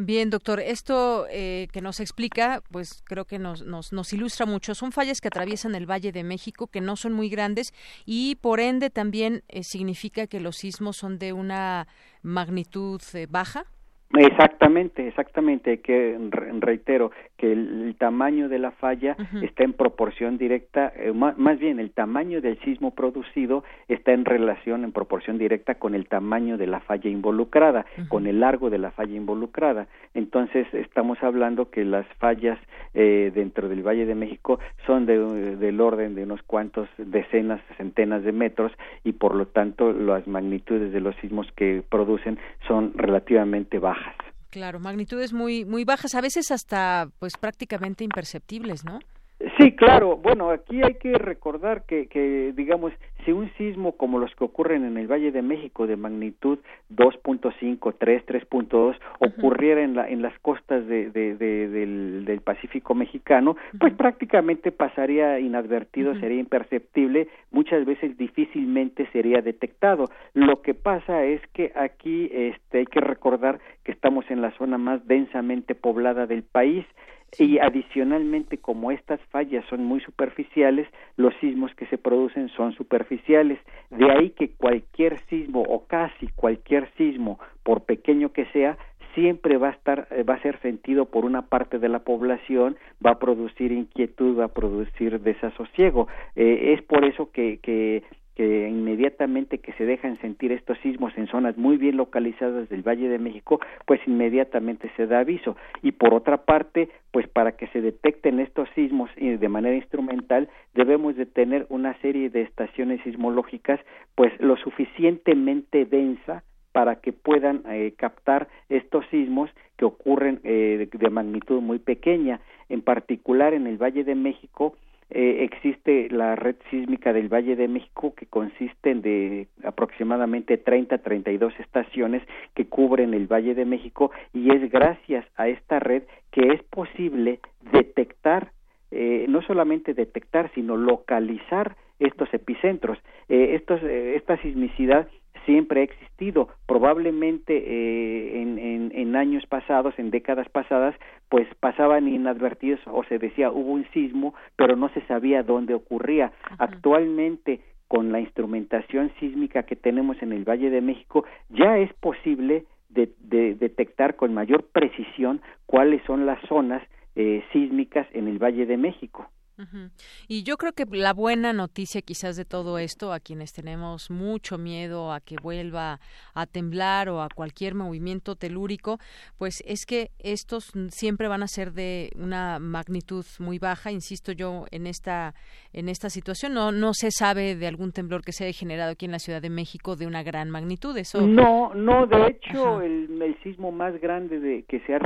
Bien, doctor, esto eh, que nos explica, pues creo que nos, nos, nos, ilustra mucho. Son fallas que atraviesan el Valle de México, que no son muy grandes y por ende también eh, significa que los sismos son de una magnitud eh, baja. Exactamente, exactamente. Que reitero que el, tamaño de la falla está en proporción directa, eh, más, bien el tamaño del sismo producido está en relación, en proporción directa con el tamaño de la falla involucrada, con el largo de la falla involucrada. Entonces estamos hablando que las fallas eh, dentro del Valle de México son de, del orden de unos cuantos decenas, centenas de metros y por lo tanto las magnitudes de los sismos que producen son relativamente bajas Claro, magnitudes muy muy bajas, a veces hasta pues prácticamente imperceptibles, ¿no? Sí, claro. Bueno, aquí hay que recordar que, que, digamos, si un sismo como los que ocurren en el Valle de México de magnitud 2.5, 3, 3.2 ocurriera en, la, en las costas de, de, del, del, Pacífico mexicano, pues prácticamente pasaría inadvertido, sería imperceptible, muchas veces difícilmente sería detectado. Lo que pasa es que aquí este, hay que recordar que estamos en la zona más densamente poblada del país, y adicionalmente como estas fallas son muy superficiales, los sismos que se producen son superficiales. De ahí que cualquier sismo o casi cualquier sismo, por pequeño que sea, siempre va a estar eh, va a ser sentido por una parte de la población va a producir inquietud va a producir desasosiego eh, es por eso que, que que inmediatamente que se dejan sentir estos sismos en zonas muy bien localizadas del Valle de México, pues inmediatamente se da aviso. Y por otra parte, pues para que se detecten estos sismos de manera instrumental, debemos de tener una serie de estaciones sismológicas, pues lo suficientemente densa para que puedan eh, captar estos sismos que ocurren eh, de magnitud muy pequeña. En particular en el Valle de México, eh, existe la red sísmica del Valle de México que consiste de aproximadamente 30 a 32 estaciones que cubren el Valle de México y es gracias a esta red que es posible detectar eh, no solamente detectar sino localizar estos epicentros. Eh, estos, eh, esta sismicidad siempre ha existido. Probablemente eh, en, en, en, años pasados, en décadas pasadas, pues pasaban inadvertidos o se decía hubo un sismo, pero no se sabía dónde ocurría. Actualmente, con la instrumentación sísmica que tenemos en el Valle de México, ya es posible de, de detectar con mayor precisión cuáles son las zonas eh, sísmicas en el Valle de México. Y yo creo que la buena noticia quizás de todo esto, a quienes tenemos mucho miedo a que vuelva a temblar o a cualquier movimiento telúrico, pues es que estos siempre van a ser de una magnitud muy baja. Insisto yo en esta en esta situación no no se sabe de algún temblor que se haya generado aquí en la Ciudad de México de una gran magnitud. Eso no no de hecho el, el, sismo más grande de que se ha,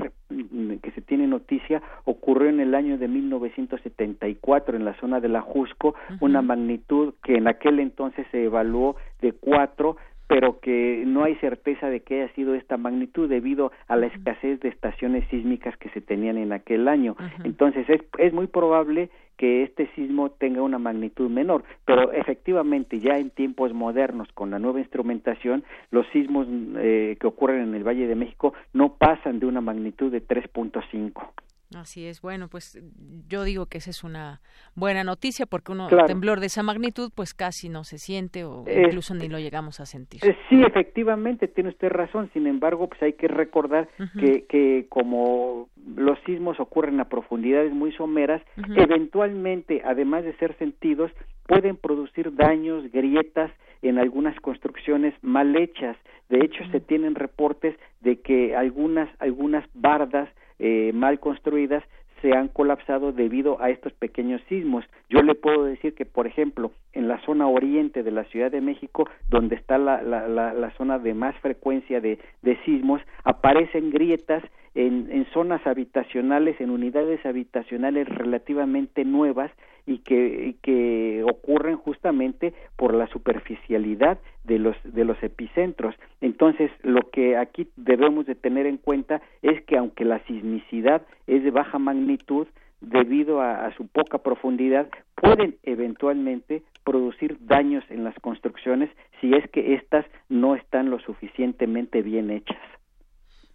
que se tiene noticia ocurrió en el año de 1974 en la zona de la Jusco, una magnitud que en aquel entonces se evaluó de 4 pero que no hay certeza de que haya sido esta magnitud debido a la escasez de estaciones sísmicas que se tenían en aquel año. Entonces es, es muy probable que este sismo tenga una magnitud menor, pero efectivamente ya en tiempos modernos con la nueva instrumentación los sismos eh, que ocurren en el Valle de México no pasan de una magnitud de 3.5. Así es, bueno, pues yo digo que esa es una buena noticia porque un temblor de esa magnitud pues casi no se siente o incluso ni lo llegamos a sentir. Eh, sí, efectivamente, tiene usted razón, sin embargo, pues hay que recordar que, que como los sismos ocurren a profundidades muy someras, eventualmente, además de ser sentidos, pueden producir daños, grietas en algunas construcciones mal hechas. De hecho, se tienen reportes de que algunas algunas bardas eh, mal construidas se han colapsado debido a estos pequeños sismos. Yo le puedo decir que, por ejemplo, en la zona oriente de la Ciudad de México, donde está la, la, la, zona de más frecuencia de, de sismos, aparecen grietas en, en, zonas habitacionales, en unidades habitacionales relativamente nuevas y que, que ocurren justamente por la superficialidad de los de los epicentros. Entonces, lo que aquí debemos de tener en cuenta es que aunque la sismicidad es de baja magnitud debido a, a su poca profundidad, pueden eventualmente producir daños en las construcciones si es que éstas no están lo suficientemente bien hechas.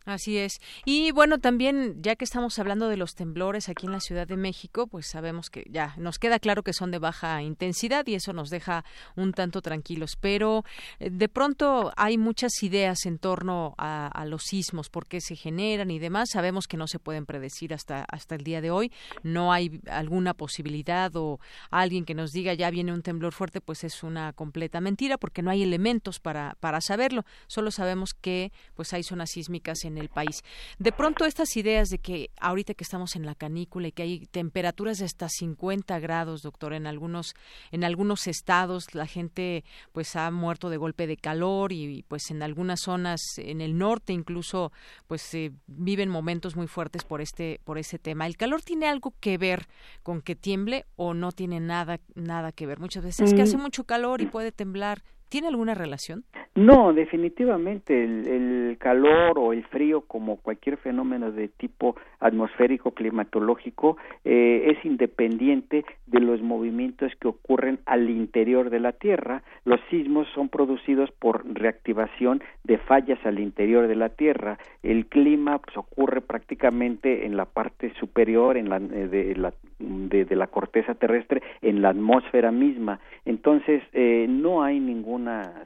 Así es. Y bueno, también, ya que estamos hablando de los temblores aquí en la Ciudad de México, pues sabemos que ya nos queda claro que son de baja intensidad y eso nos deja un tanto tranquilos. Pero eh, de pronto hay muchas ideas en torno a, los sismos, por qué se generan y demás. Sabemos que no se pueden predecir hasta, hasta el día de hoy. No hay alguna posibilidad o alguien que nos diga ya viene un temblor fuerte, pues es una completa mentira porque no hay elementos para, para saberlo. Solo sabemos que pues hay zonas sísmicas en el país. De pronto estas ideas de que ahorita que estamos en la canícula y que hay temperaturas de hasta 50 grados, doctor, en algunos en algunos estados la gente pues ha muerto de golpe de calor y, pues en algunas zonas en el norte incluso pues se viven momentos muy fuertes por este por ese tema. ¿El calor tiene algo que ver con que tiemble o no tiene nada nada que ver? Muchas veces es que hace mm. mucho calor y puede temblar. ¿Tiene alguna relación? No, definitivamente el, calor o el frío, como cualquier fenómeno de tipo atmosférico climatológico, eh, es independiente de los movimientos que ocurren al interior de la Tierra. Los sismos son producidos por reactivación de fallas al interior de la Tierra. El clima pues, ocurre prácticamente en la parte superior en la, eh, de, la, de, la corteza terrestre, en la atmósfera misma. Entonces, eh, no hay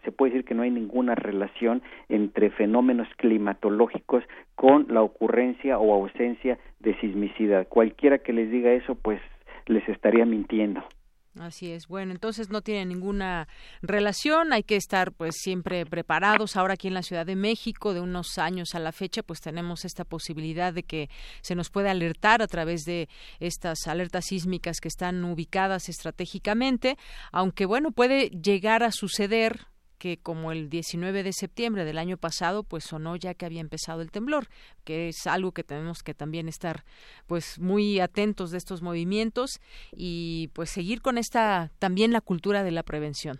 se puede decir que no hay ninguna relación entre fenómenos climatológicos con la ocurrencia o ausencia de sismicidad. Cualquiera que les diga eso, pues les estaría mintiendo. Así es. Bueno, entonces no tiene ninguna relación. Hay que estar, pues, siempre preparados. Ahora aquí en la Ciudad de México, de unos años a la fecha, pues tenemos esta posibilidad de que se nos pueda alertar a través de estas alertas sísmicas que están ubicadas estratégicamente. Aunque, bueno, puede llegar a suceder que como el 19 de septiembre del año pasado, pues sonó ya que había empezado el temblor, que es algo que tenemos que también estar pues muy atentos de estos movimientos y pues seguir con esta también la cultura de la prevención.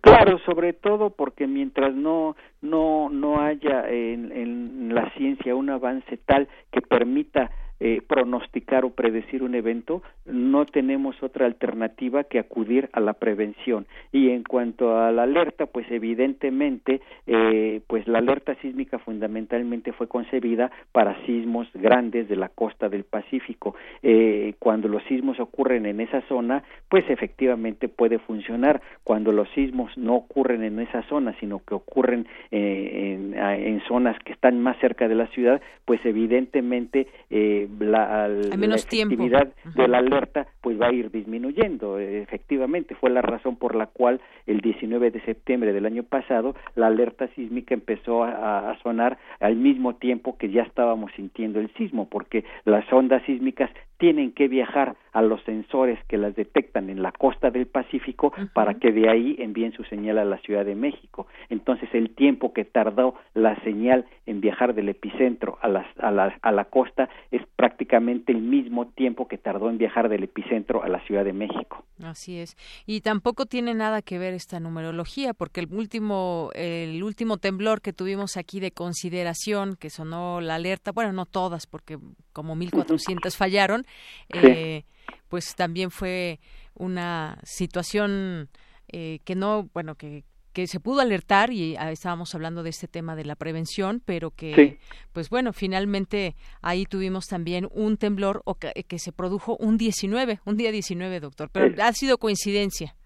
Claro, sobre todo porque mientras no no no haya en, en la ciencia un avance tal que permita eh, pronosticar o predecir un evento, no tenemos otra alternativa que acudir a la prevención. Y en cuanto a la alerta, pues evidentemente, eh, pues la alerta sísmica fundamentalmente fue concebida para sismos grandes de la costa del Pacífico. Eh, cuando los sismos ocurren en esa zona, pues efectivamente puede funcionar. Cuando los sismos no ocurren en esa zona, sino que ocurren en, en, zonas que están más cerca de la ciudad, pues evidentemente eh, la, la efectividad de la alerta pues va a ir disminuyendo. Efectivamente, fue la razón por la cual el 19 de septiembre del año pasado la alerta sísmica empezó a, a sonar al mismo tiempo que ya estábamos sintiendo el sismo, porque las ondas sísmicas tienen que viajar a los sensores que las detectan en la costa del Pacífico para que de ahí envíen su señal a la Ciudad de México. Entonces el tiempo que tardó la señal en viajar del epicentro a la, a la, a la costa es prácticamente el mismo tiempo que tardó en viajar del epicentro a la Ciudad de México. Así es. Y tampoco tiene nada que ver esta numerología porque el último el último temblor que tuvimos aquí de consideración que sonó la alerta, bueno, no todas porque como 1400 fallaron, eh, pues también fue una situación eh, que no, bueno, que, que se pudo alertar y estábamos hablando de este tema de la prevención, pero que, pues bueno, finalmente ahí tuvimos también un temblor o que, se produjo un 19, un día 19, doctor, pero ha sido coincidencia.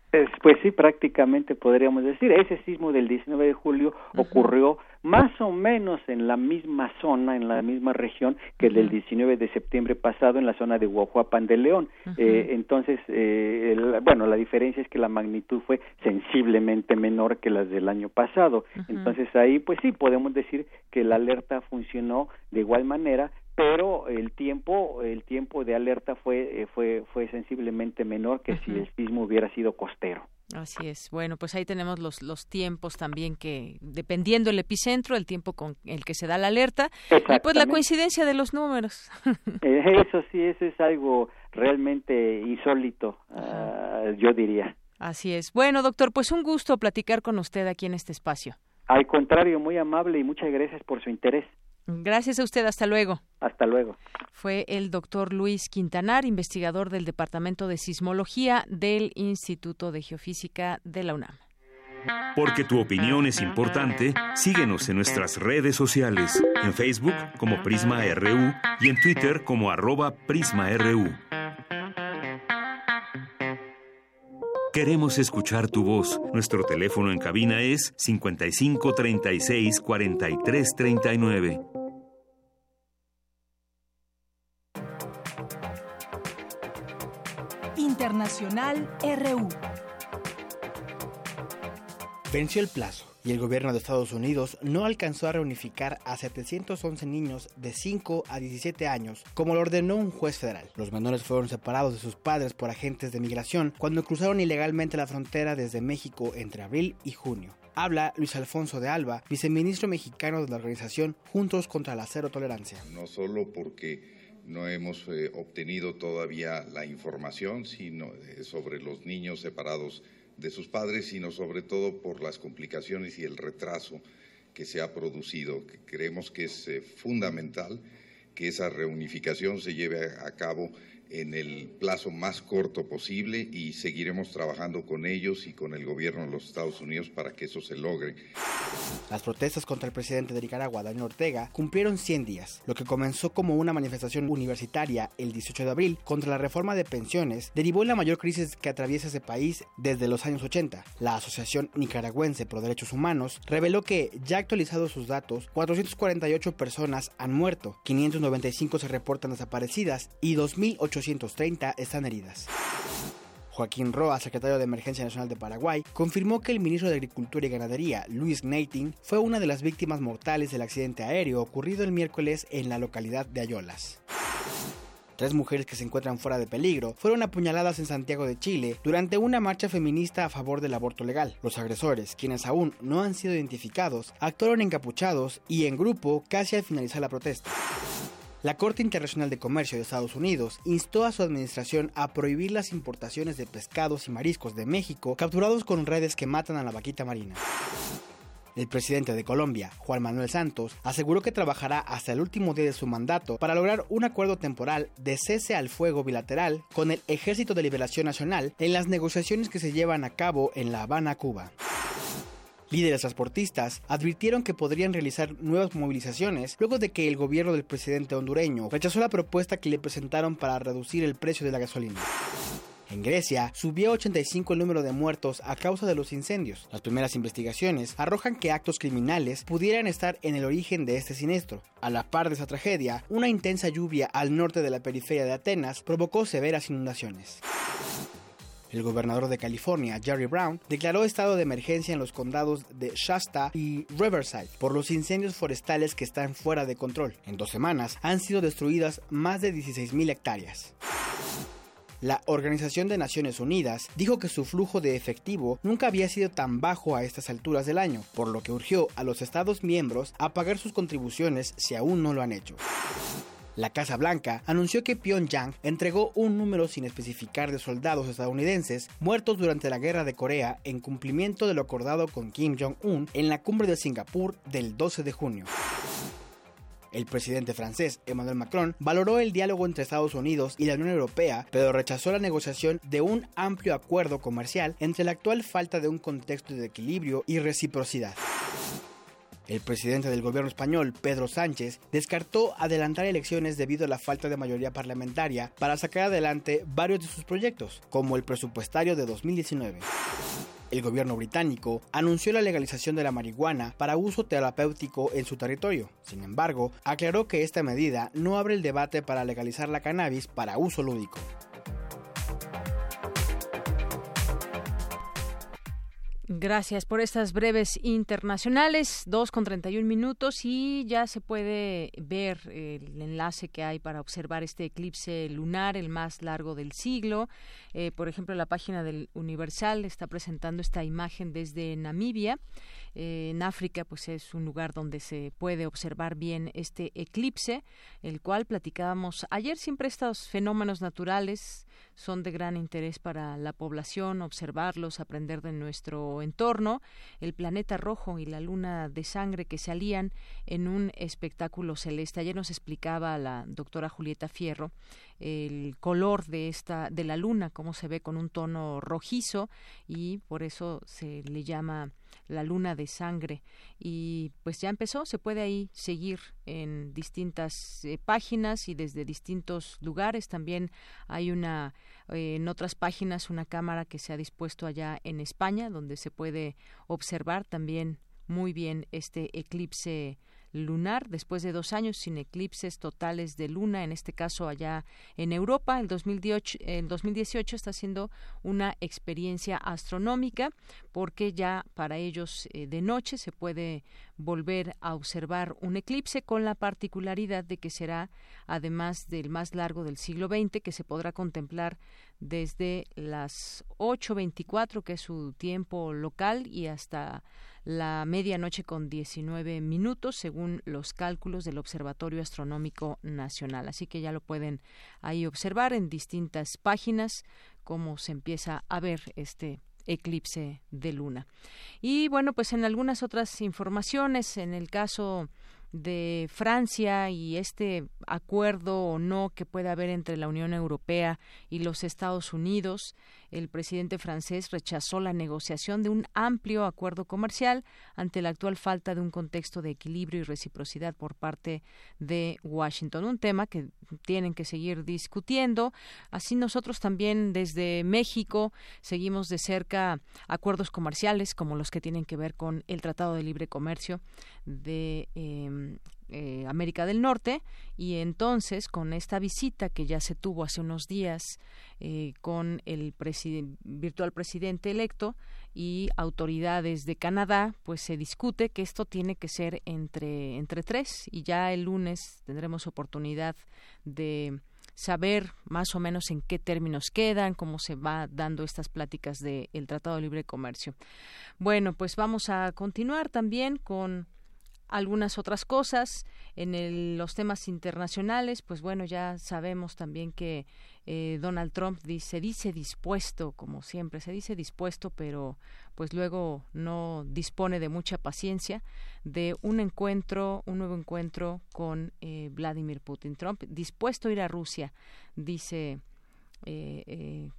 Pues sí, prácticamente podríamos decir. Ese sismo del 19 de julio ocurrió más o menos en la misma zona, en la misma región que el del 19 de septiembre pasado en la zona de Huajuapan de León. eh, entonces, eh, bueno, la diferencia es que la magnitud fue sensiblemente menor que las del año pasado. Entonces ahí, pues sí, podemos decir que la alerta funcionó de igual manera, pero el tiempo el tiempo de alerta fue eh, fue fue sensiblemente menor que si el sismo hubiera sido costero. Así es. Bueno, pues ahí tenemos los, los tiempos también que, dependiendo el epicentro, el tiempo con el que se da la alerta, y pues la coincidencia de los números. <laughs> Eh, eso sí, eso es algo realmente insólito, ah, yo diría. Así es. Bueno, doctor, pues un gusto platicar con usted aquí en este espacio. Al contrario, muy amable y muchas gracias por su interés. Gracias a usted, hasta luego. Hasta luego. Fue el doctor Luis Quintanar, investigador del Departamento de Sismología del Instituto de Geofísica de la UNAM. Porque tu opinión es importante, síguenos en nuestras redes sociales, en Facebook como Prisma RU y en Twitter como arroba PrismaRU. Queremos escuchar tu voz. Nuestro teléfono en cabina es 55 36 43 39. Internacional RU. Venció el plazo y el gobierno de Estados Unidos no alcanzó a reunificar a 711 niños de 5 a 17 años, como lo ordenó un juez federal. Los menores fueron separados de sus padres por agentes de migración cuando cruzaron ilegalmente la frontera desde México entre abril y junio. Habla Luis Alfonso de Alba, viceministro mexicano de la organización Juntos contra la Cero Tolerancia. No solo porque no hemos eh, obtenido todavía la información sino, eh, sobre los niños separados de sus padres, sino sobre todo por las complicaciones y el retraso que se ha producido. Creemos que es eh, fundamental que esa reunificación se lleve a cabo en el plazo más corto posible y seguiremos trabajando con ellos y con el gobierno de los Estados Unidos para que eso se logre. Las protestas contra el presidente de Nicaragua, Daniel Ortega, cumplieron 100 días. Lo que comenzó como una manifestación universitaria el 18 de abril contra la reforma de pensiones derivó en la mayor crisis que atraviesa ese país desde los años 80. La Asociación Nicaragüense por Derechos Humanos reveló que, ya actualizados sus datos, 448 personas han muerto, 595 se reportan desaparecidas y 2.800 230 están heridas. Joaquín Roa, secretario de Emergencia Nacional de Paraguay, confirmó que el ministro de Agricultura y Ganadería, Luis Nating, fue una de las víctimas mortales del accidente aéreo ocurrido el miércoles en la localidad de Ayolas. Tres mujeres que se encuentran fuera de peligro fueron apuñaladas en Santiago de Chile durante una marcha feminista a favor del aborto legal. Los agresores, quienes aún no han sido identificados, actuaron encapuchados y en grupo casi al finalizar la protesta. La Corte Internacional de Comercio de Estados Unidos instó a su administración a prohibir las importaciones de pescados y mariscos de México capturados con redes que matan a la vaquita marina. El presidente de Colombia, Juan Manuel Santos, aseguró que trabajará hasta el último día de su mandato para lograr un acuerdo temporal de cese al fuego bilateral con el Ejército de Liberación Nacional en las negociaciones que se llevan a cabo en La Habana, Cuba. Líderes transportistas advirtieron que podrían realizar nuevas movilizaciones luego de que el gobierno del presidente hondureño rechazó la propuesta que le presentaron para reducir el precio de la gasolina. En Grecia subió a 85 el número de muertos a causa de los incendios. Las primeras investigaciones arrojan que actos criminales pudieran estar en el origen de este siniestro. A la par de esa tragedia, una intensa lluvia al norte de la periferia de Atenas provocó severas inundaciones. El gobernador de California, Jerry Brown, declaró estado de emergencia en los condados de Shasta y Riverside por los incendios forestales que están fuera de control. En dos semanas han sido destruidas más de 16.000 hectáreas. La Organización de Naciones Unidas dijo que su flujo de efectivo nunca había sido tan bajo a estas alturas del año, por lo que urgió a los Estados miembros a pagar sus contribuciones si aún no lo han hecho. La Casa Blanca anunció que Pyongyang entregó un número sin especificar de soldados estadounidenses muertos durante la guerra de Corea en cumplimiento de lo acordado con Kim Jong-un en la cumbre de Singapur del 12 de junio. El presidente francés Emmanuel Macron valoró el diálogo entre Estados Unidos y la Unión Europea, pero rechazó la negociación de un amplio acuerdo comercial entre la actual falta de un contexto de equilibrio y reciprocidad. El presidente del gobierno español, Pedro Sánchez, descartó adelantar elecciones debido a la falta de mayoría parlamentaria para sacar adelante varios de sus proyectos, como el presupuestario de 2019. El gobierno británico anunció la legalización de la marihuana para uso terapéutico en su territorio. Sin embargo, aclaró que esta medida no abre el debate para legalizar la cannabis para uso lúdico. Gracias por estas breves internacionales, dos con 31 minutos y ya se puede ver el enlace que hay para observar este eclipse lunar, el más largo del siglo. Eh, por ejemplo, la página del Universal está presentando esta imagen desde Namibia. Eh, en África, pues es un lugar donde se puede observar bien este eclipse, el cual platicábamos ayer. Siempre estos fenómenos naturales son de gran interés para la población, observarlos, aprender de nuestro entorno, el planeta rojo y la luna de sangre que se alían en un espectáculo celeste. Ayer nos explicaba la doctora Julieta Fierro el color de esta de la luna, cómo se ve con un tono rojizo y por eso se le llama la luna de sangre. Y pues ya empezó se puede ahí seguir en distintas eh, páginas y desde distintos lugares. También hay una eh, en otras páginas una cámara que se ha dispuesto allá en España donde se puede observar también muy bien este eclipse lunar después de dos años sin eclipses totales de luna, en este caso allá en Europa. El 2018, el 2018 está siendo una experiencia astronómica porque ya para ellos eh, de noche se puede volver a observar un eclipse con la particularidad de que será además del más largo del siglo XX que se podrá contemplar desde las 8.24 que es su tiempo local y hasta la medianoche con 19 minutos, según los cálculos del Observatorio Astronómico Nacional. Así que ya lo pueden ahí observar en distintas páginas cómo se empieza a ver este eclipse de luna. Y bueno, pues en algunas otras informaciones, en el caso de Francia y este acuerdo o no que puede haber entre la Unión Europea y los Estados Unidos, el presidente francés rechazó la negociación de un amplio acuerdo comercial ante la actual falta de un contexto de equilibrio y reciprocidad por parte de Washington, un tema que tienen que seguir discutiendo. Así nosotros también desde México seguimos de cerca acuerdos comerciales como los que tienen que ver con el Tratado de Libre Comercio de eh, eh, América del Norte y entonces con esta visita que ya se tuvo hace unos días eh, con el virtual presidente electo y autoridades de Canadá, pues se discute que esto tiene que ser entre, entre tres y ya el lunes tendremos oportunidad de saber más o menos en qué términos quedan, cómo se va dando estas pláticas del Tratado de Libre Comercio. Bueno, pues vamos a continuar también con algunas otras cosas. En los temas internacionales, pues bueno, ya sabemos también que eh, Donald Trump dice, dice dispuesto, como siempre, se dice dispuesto, pero pues luego no dispone de mucha paciencia de un encuentro, un nuevo encuentro con eh, Vladimir Putin. Trump dispuesto a ir a Rusia, dice eh, eh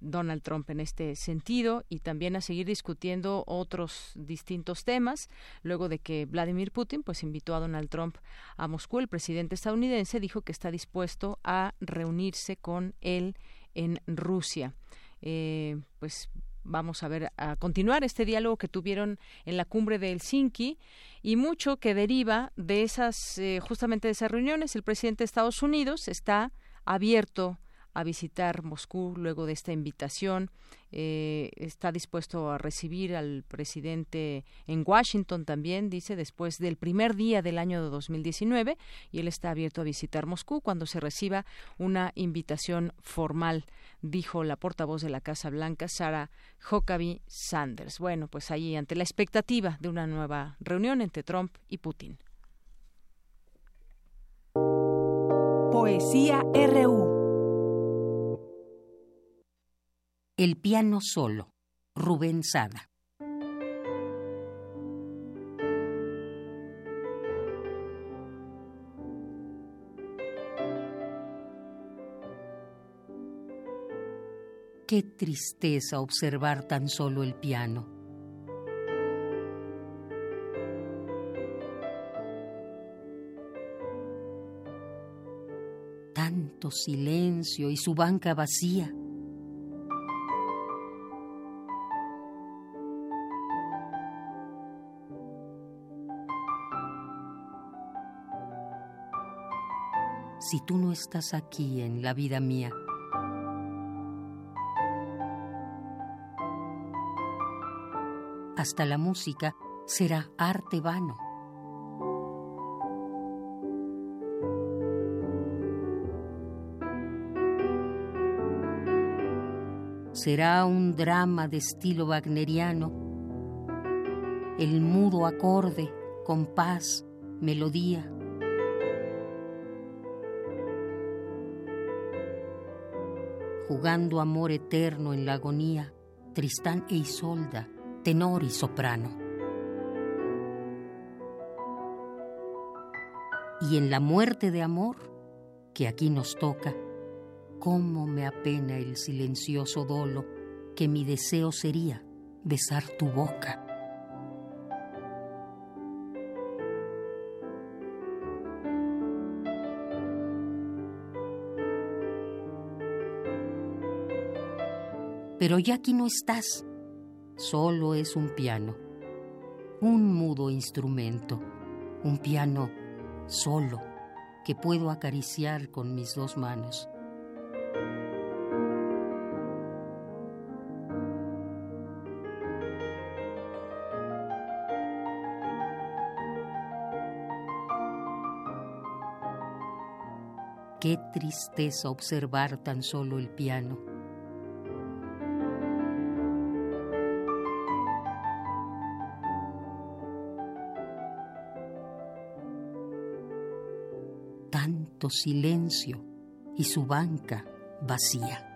Donald Trump en este sentido y también a seguir discutiendo otros distintos temas luego de que Vladimir Putin pues invitó a Donald Trump a Moscú. El presidente estadounidense dijo que está dispuesto a reunirse con él en Rusia. Eh, pues vamos a ver a continuar este diálogo que tuvieron en la cumbre de Helsinki y mucho que deriva de esas eh, justamente de esas reuniones. El presidente de Estados Unidos está abierto a visitar Moscú luego de esta invitación. Eh, está dispuesto a recibir al presidente en Washington también, dice, después del primer día del año de 2019 y él está abierto a visitar Moscú cuando se reciba una invitación formal, dijo la portavoz de la Casa Blanca, Sara Huckabee Sanders. Bueno, pues ahí ante la expectativa de una nueva reunión entre Trump y Putin. Poesía RU El piano solo, Rubén Sada. Qué tristeza observar tan solo el piano. Tanto silencio y su banca vacía. Si tú no estás aquí en la vida mía. Hasta la música será arte vano. Será un drama de estilo wagneriano, el mudo acorde, compás, melodía jugando amor eterno en la agonía, Tristán e Isolda, tenor y soprano. Y en la muerte de amor, que aquí nos toca, cómo me apena el silencioso dolo que mi deseo sería besar tu boca. Pero ya aquí no estás, solo es un piano, un mudo instrumento, un piano solo que puedo acariciar con mis dos manos. Qué tristeza observar tan solo el piano. Silencio y su banca vacía.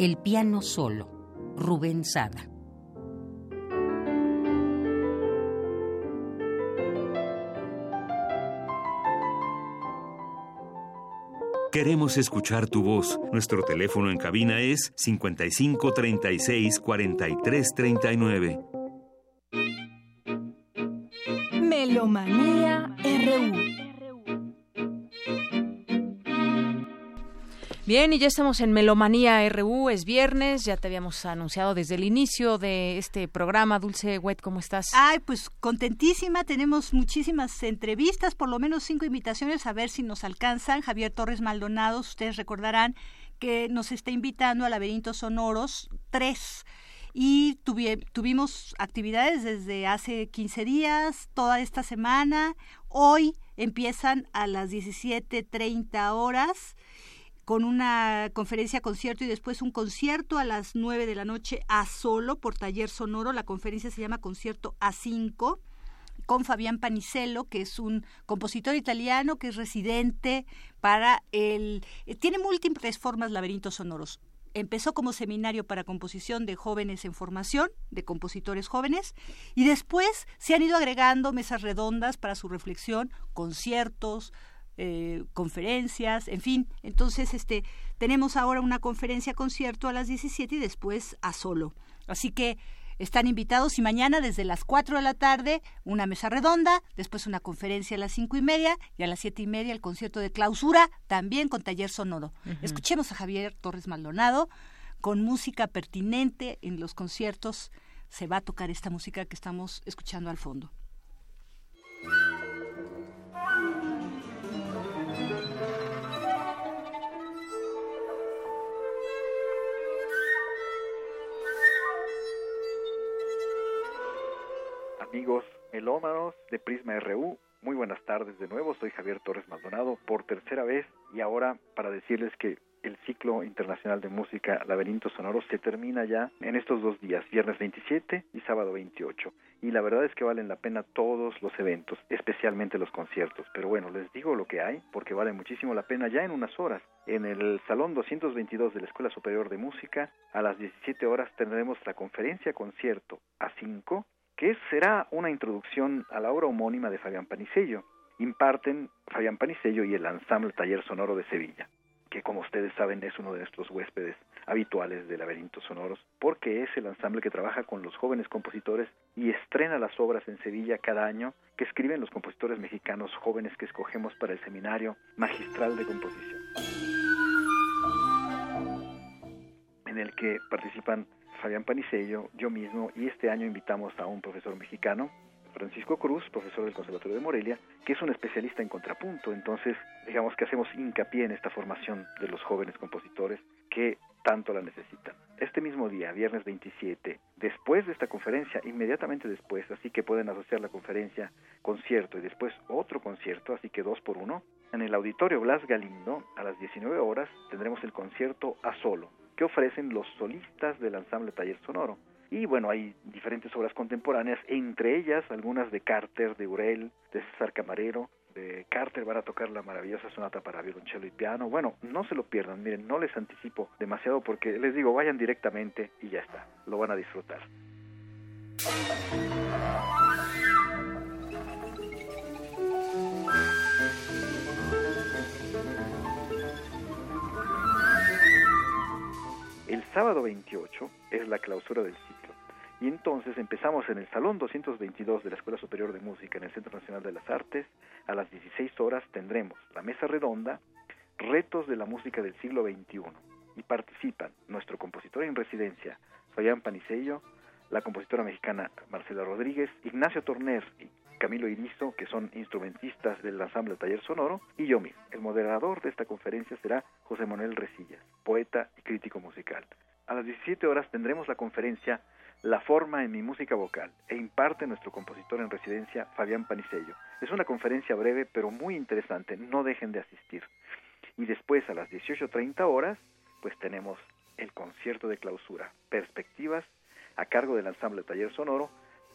El piano solo, Rubén Sada. Queremos escuchar tu voz. Nuestro teléfono en cabina es 55 36 Bien, y ya estamos en Melomanía RU, es viernes, ya te habíamos anunciado desde el inicio de este programa. Dulce Wet, ¿cómo estás? Ay, pues contentísima, tenemos muchísimas entrevistas, por lo menos cinco invitaciones, a ver si nos alcanzan. Javier Torres Maldonado, ustedes recordarán que nos está invitando a Laberintos Sonoros 3 y tuvimos actividades desde hace 15 días, toda esta semana. Hoy empiezan a las 17.30 horas con una conferencia concierto y después un concierto a las 9 de la noche a solo por taller sonoro. La conferencia se llama Concierto A5 con Fabián Panicello, que es un compositor italiano que es residente para el... Eh, tiene múltiples formas laberintos sonoros. Empezó como seminario para composición de jóvenes en formación, de compositores jóvenes, y después se han ido agregando mesas redondas para su reflexión, conciertos, eh, conferencias, en fin. Entonces, este, tenemos ahora una conferencia concierto a las 17 y después a solo. Así que están invitados y mañana desde las 4 de la tarde una mesa redonda, después una conferencia a las cinco y media y a las siete y media el concierto de clausura, también con taller sonoro. Escuchemos a Javier Torres Maldonado con música pertinente en los conciertos. Se va a tocar esta música que estamos escuchando al fondo. Amigos melómanos de Prisma RU. Muy buenas tardes de nuevo, soy Javier Torres Maldonado por tercera vez y ahora para decirles que el ciclo internacional de música Laberinto Sonoro se termina ya en estos dos días, viernes 27 y sábado 28. Y la verdad es que valen la pena todos los eventos, especialmente los conciertos. Pero bueno, les digo lo que hay porque vale muchísimo la pena ya en unas horas. En el Salón 222 de la Escuela Superior de Música, a las 17 horas tendremos la conferencia concierto A5 que será una introducción a la obra homónima de Fabián Panicello. Imparten Fabián Panicello y el Ensamble Taller Sonoro de Sevilla, que como ustedes saben es uno de nuestros huéspedes habituales de Laberintos Sonoros, porque es el ensamble que trabaja con los jóvenes compositores y estrena las obras en Sevilla cada año que escriben los compositores mexicanos jóvenes que escogemos para el seminario magistral de composición, en el que participan Fabián Panicello, yo mismo, y este año invitamos a un profesor mexicano, Francisco Cruz, profesor del Conservatorio de Morelia, que es un especialista en contrapunto. Entonces, digamos que hacemos hincapié en esta formación de los jóvenes compositores que tanto la necesitan. este mismo día, viernes 27, después de esta conferencia, inmediatamente después, así que pueden asociar la conferencia concierto y después otro concierto, así que dos por uno. En el auditorio Blas Galindo, a las 19 horas, tendremos el concierto a solo, que ofrecen los solistas del ensamble Taller Sonoro. Y bueno, hay diferentes obras contemporáneas, entre ellas algunas de Carter, de Urel, de César Camarero, de Carter van a tocar la maravillosa sonata para violonchelo y piano. Bueno, no se lo pierdan, miren, no les anticipo demasiado porque les digo, vayan directamente y ya está, lo van a disfrutar. Sábado 28 es la clausura del ciclo. Y entonces empezamos en el Salón 222 de la Escuela Superior de Música en el Centro Nacional de las Artes. A las 16 horas tendremos la mesa redonda, retos de la música del siglo XXI. Y participan nuestro compositor en residencia, Fabián Panicello, la compositora mexicana Marcela Rodríguez, Ignacio Torner Camilo Irizo, que son instrumentistas del ensamble Taller Sonoro, y yo mismo. El moderador de esta conferencia será José Manuel Resillas, poeta y crítico musical. A las 17 horas tendremos la conferencia La forma en mi música vocal e imparte nuestro compositor en residencia Fabián Panicello. Es una conferencia breve pero muy interesante, no dejen de asistir. Y después a las 18.30 horas, pues tenemos el concierto de clausura, Perspectivas, a cargo del ensamble Taller Sonoro,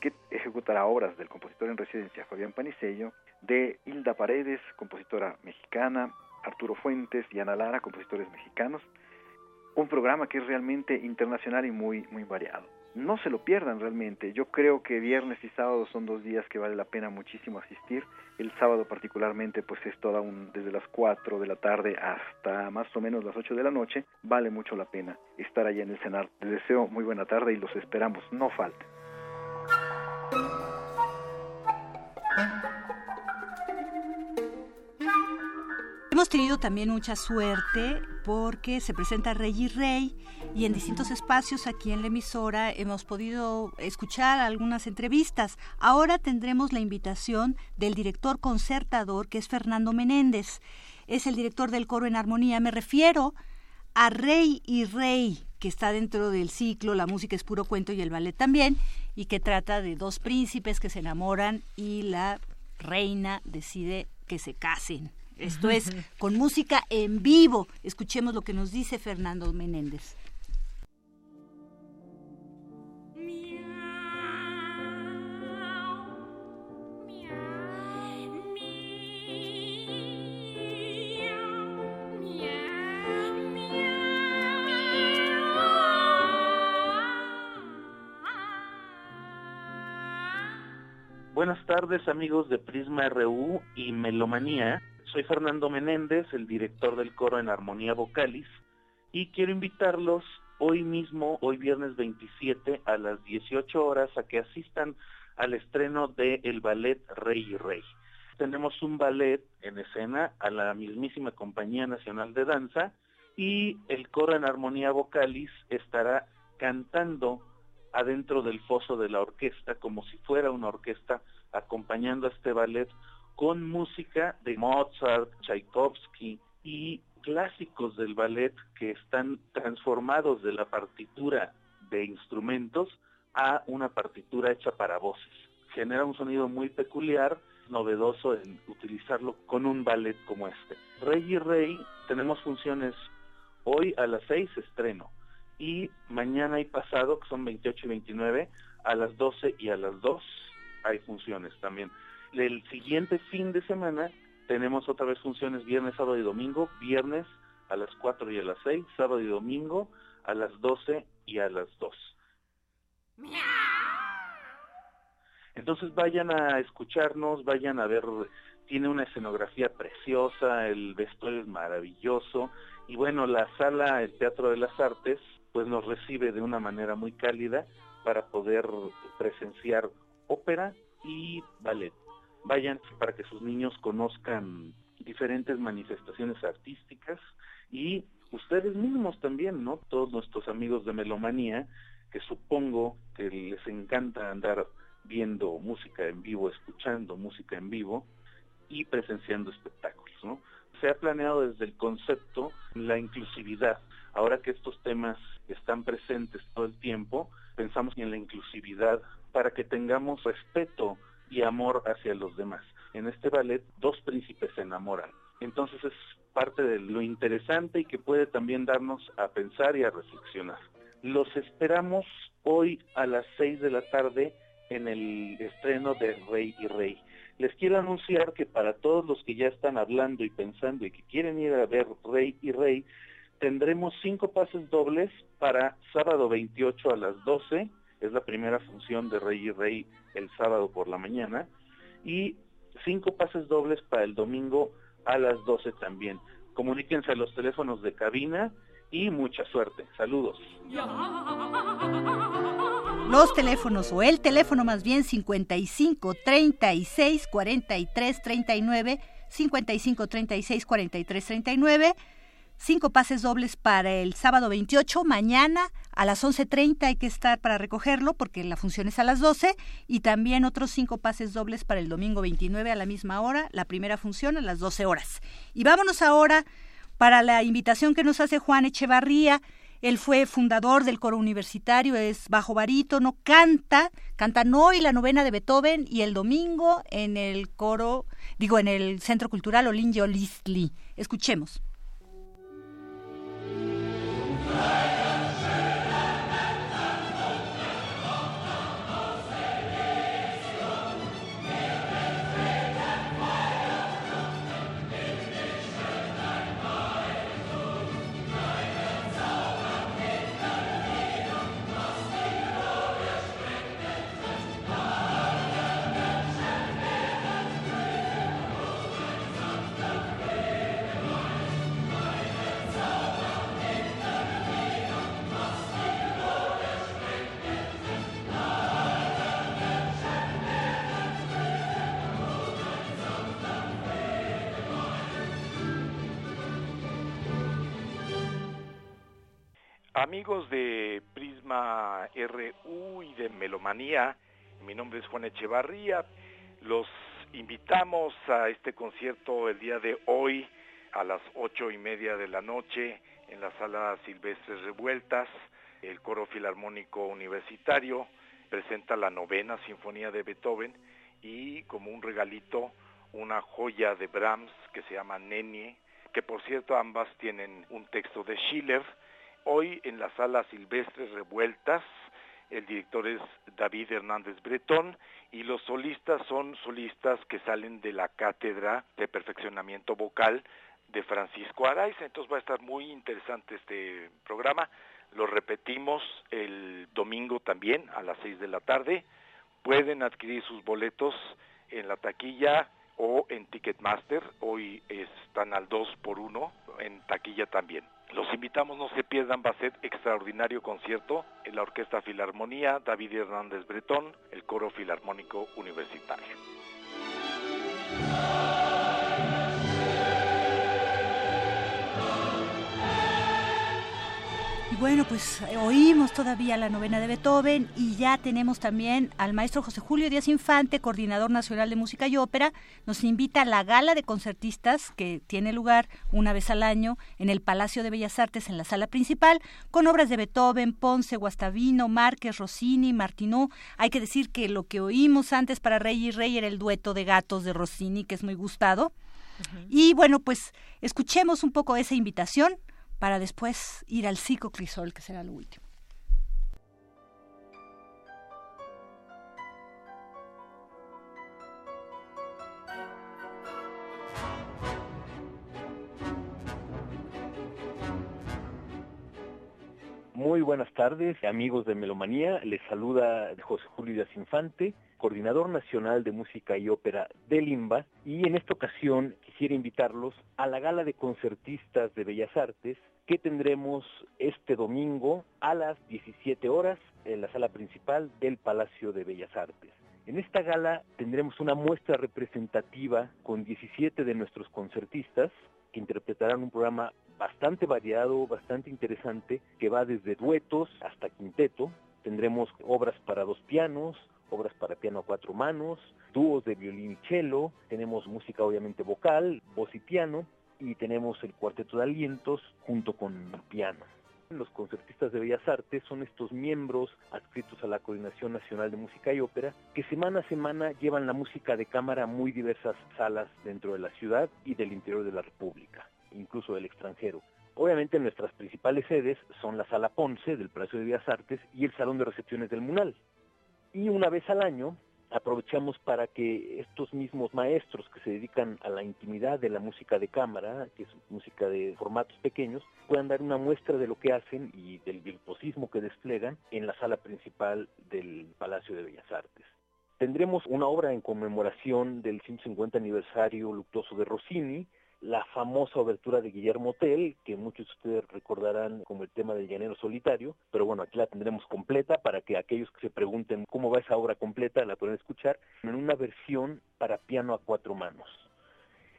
que ejecutará obras del compositor en residencia Fabián Panicello, de Hilda Paredes, compositora mexicana, Arturo Fuentes y Ana Lara, compositores mexicanos. Un programa que es realmente internacional y muy, muy variado. No se lo pierdan realmente. Yo creo que viernes y sábado son dos días que vale la pena muchísimo asistir. El sábado particularmente pues es toda un desde las 4 de la tarde hasta más o menos las 8 de la noche. Vale mucho la pena estar allá en el cenar. Les deseo muy buena tarde y los esperamos. No falten. Hemos tenido también mucha suerte porque se presenta Rey y Rey y en distintos espacios aquí en la emisora hemos podido escuchar algunas entrevistas. Ahora tendremos la invitación del director concertador que es Fernando Menéndez. Es el director del coro en armonía. Me refiero a Rey y Rey, que está dentro del ciclo La música es puro cuento y el ballet también, y que trata de dos príncipes que se enamoran y la reina decide que se casen. Esto es <laughs> con música en vivo. Escuchemos lo que nos dice Fernando Menéndez. Buenas tardes amigos de Prisma RU y Melomanía. Soy Fernando Menéndez, el director del coro en Armonía Vocalis, y quiero invitarlos hoy mismo, hoy viernes 27 a las 18 horas, a que asistan al estreno de el ballet Rey y Rey. Tenemos un ballet en escena a la mismísima Compañía Nacional de Danza y el coro en Armonía Vocalis estará cantando adentro del foso de la orquesta como si fuera una orquesta acompañando a este ballet con música de Mozart, Tchaikovsky y clásicos del ballet que están transformados de la partitura de instrumentos a una partitura hecha para voces. Genera un sonido muy peculiar, novedoso en utilizarlo con un ballet como este. Rey y Rey, tenemos funciones hoy a las 6 estreno y mañana y pasado, que son 28 y 29, a las 12 y a las 2 hay funciones también. El siguiente fin de semana tenemos otra vez funciones viernes, sábado y domingo, viernes a las 4 y a las 6, sábado y domingo a las 12 y a las 2. Entonces vayan a escucharnos, vayan a ver, tiene una escenografía preciosa, el vestuario es maravilloso y bueno, la sala, el Teatro de las Artes, pues nos recibe de una manera muy cálida para poder presenciar ópera y ballet. Vayan para que sus niños conozcan diferentes manifestaciones artísticas y ustedes mismos también, ¿no? Todos nuestros amigos de Melomanía, que supongo que les encanta andar viendo música en vivo, escuchando música en vivo, y presenciando espectáculos. ¿no? Se ha planeado desde el concepto la inclusividad. Ahora que estos temas están presentes todo el tiempo, pensamos en la inclusividad para que tengamos respeto y amor hacia los demás. En este ballet, dos príncipes se enamoran. Entonces es parte de lo interesante y que puede también darnos a pensar y a reflexionar. Los esperamos hoy a las seis de la tarde en el estreno de Rey y Rey. Les quiero anunciar que para todos los que ya están hablando y pensando y que quieren ir a ver Rey y Rey, tendremos cinco pases dobles para sábado 28 a las 12, es la primera función de Rey y Rey el sábado por la mañana, y cinco pases dobles para el domingo a las 12 también. Comuníquense a los teléfonos de cabina y mucha suerte. Saludos. Los teléfonos o el teléfono más bien 55 36 43 39 55 36 43 39 cinco pases dobles para el sábado 28, mañana a las 11.30 hay que estar para recogerlo porque la función es a las 12 y también otros cinco pases dobles para el domingo 29 a la misma hora, la primera función a las 12 horas. Y vámonos ahora para la invitación que nos hace Juan Echevarría. Él fue fundador del coro universitario, es bajo barítono, canta, canta hoy la novena de Beethoven y el domingo en el coro, digo, en el Centro Cultural Olinjo Listli. Escuchemos. Amen. Amigos de Prisma RU y de Melomanía, mi nombre es Juan Echevarría. Los invitamos a este concierto el día de hoy a las ocho y media de la noche en la sala Silvestres Revueltas. El coro filarmónico universitario presenta la novena sinfonía de Beethoven y como un regalito una joya de Brahms que se llama Nenie, que por cierto ambas tienen un texto de Schiller Hoy en la sala Silvestres Revueltas, el director es David Hernández Bretón y los solistas son solistas que salen de la cátedra de perfeccionamiento vocal de Francisco Araiz. Entonces va a estar muy interesante este programa. Lo repetimos el domingo también a las seis de la tarde. Pueden adquirir sus boletos en la taquilla o en Ticketmaster. Hoy están al 2 por 1 en taquilla también. Los invitamos, no se pierdan, va a ser extraordinario concierto en la Orquesta Filarmonía, David Hernández Bretón, el Coro Filarmónico Universitario. Bueno, pues eh, oímos todavía la novena de Beethoven y ya tenemos también al maestro José Julio Díaz Infante, coordinador nacional de música y ópera, nos invita a la gala de concertistas que tiene lugar una vez al año en el Palacio de Bellas Artes en la sala principal, con obras de Beethoven, Ponce, Guastavino, Márquez, Rossini, Martinó. Hay que decir que lo que oímos antes para Rey y Rey era el dueto de gatos de Rossini, que es muy gustado. Y bueno, pues escuchemos un poco esa invitación para después ir al psicocrisol, que será lo último. Muy buenas tardes, amigos de Melomanía. Les saluda José Julio Díaz Infante, coordinador nacional de música y ópera del IMBA, y en esta ocasión quisiera invitarlos a la gala de concertistas de Bellas Artes que tendremos este domingo a las 17 horas en la sala principal del Palacio de Bellas Artes. En esta gala tendremos una muestra representativa con 17 de nuestros concertistas que interpretarán un programa bastante variado, bastante interesante, que va desde duetos hasta quinteto. Tendremos obras para dos pianos, obras para piano a cuatro manos, dúos de violín y cello, tenemos música obviamente vocal, voz y piano, y tenemos el cuarteto de alientos junto con piano. Los concertistas de Bellas Artes son estos miembros adscritos a la Coordinación Nacional de Música y Ópera que semana a semana llevan la música de cámara a muy diversas salas dentro de la ciudad y del interior de la República, incluso del extranjero. Obviamente nuestras principales sedes son la Sala Ponce del Palacio de Bellas Artes y el Salón de Recepciones del Munal. Y una vez al año aprovechamos para que estos mismos maestros que se dedican a la intimidad de la música de cámara, que es música de formatos pequeños, puedan dar una muestra de lo que hacen y del virtuosismo que desplegan en la sala principal del Palacio de Bellas Artes. Tendremos una obra en conmemoración del 150 aniversario luctuoso de Rossini, la famosa obertura de Guillermo Tell, que muchos de ustedes recordarán como el tema del llanero solitario, pero bueno, aquí la tendremos completa para que aquellos que se pregunten cómo va esa obra completa la puedan escuchar en una versión para piano a cuatro manos.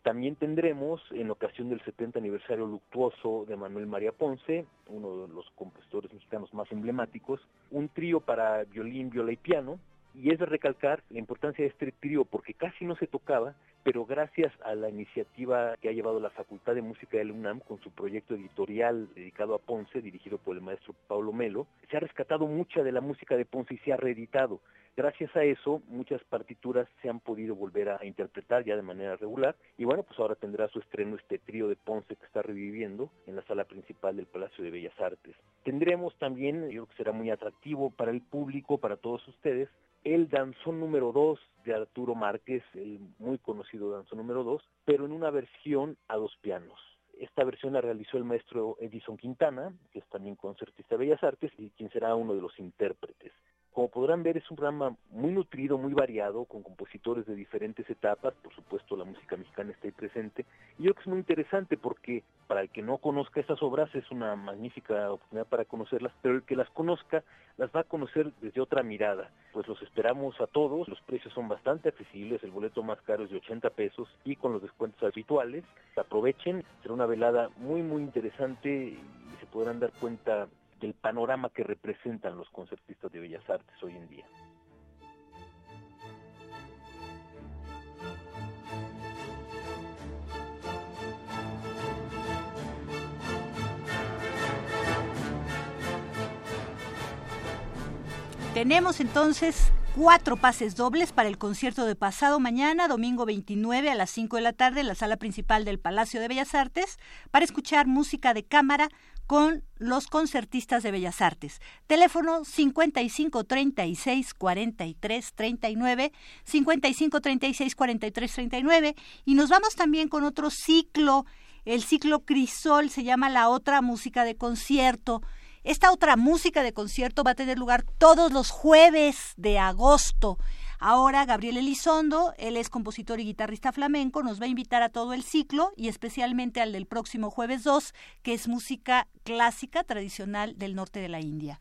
También tendremos, en ocasión del 70 aniversario luctuoso de Manuel María Ponce, uno de los compositores mexicanos más emblemáticos, un trío para violín, viola y piano, y es de recalcar la importancia de este trío porque casi no se tocaba, pero gracias a la iniciativa que ha llevado la Facultad de Música del UNAM con su proyecto editorial dedicado a Ponce, dirigido por el maestro Pablo Melo, se ha rescatado mucha de la música de Ponce y se ha reeditado. Gracias a eso, muchas partituras se han podido volver a interpretar ya de manera regular y bueno, pues ahora tendrá su estreno este trío de Ponce que está reviviendo en la sala principal del Palacio de Bellas Artes. Tendremos también, yo creo que será muy atractivo para el público, para todos ustedes, el danzón número 2 de Arturo Márquez, el muy conocido número 2, pero en una versión a dos pianos. Esta versión la realizó el maestro Edison Quintana, que es también concertista de Bellas Artes y quien será uno de los intérpretes. Como podrán ver, es un programa muy nutrido, muy variado, con compositores de diferentes etapas. Por supuesto, la música mexicana está ahí presente. Y yo creo que es muy interesante porque para el que no conozca estas obras es una magnífica oportunidad para conocerlas, pero el que las conozca las va a conocer desde otra mirada. Pues los esperamos a todos. Los precios son bastante accesibles. El boleto más caro es de 80 pesos y con los descuentos habituales. Aprovechen. Será una velada muy, muy interesante y se podrán dar cuenta del panorama que representan los concertistas de Bellas Artes hoy en día. Tenemos entonces cuatro pases dobles para el concierto de pasado mañana, domingo 29 a las 5 de la tarde en la sala principal del Palacio de Bellas Artes, para escuchar música de cámara con los concertistas de Bellas Artes. Teléfono 55 36 43 39, 55 36 43 39 y nos vamos también con otro ciclo, el ciclo Crisol se llama La otra música de concierto. Esta otra música de concierto va a tener lugar todos los jueves de agosto Ahora Gabriel Elizondo, él es compositor y guitarrista flamenco, nos va a invitar a todo el ciclo y especialmente al del próximo jueves 2, que es música clásica tradicional del norte de la India.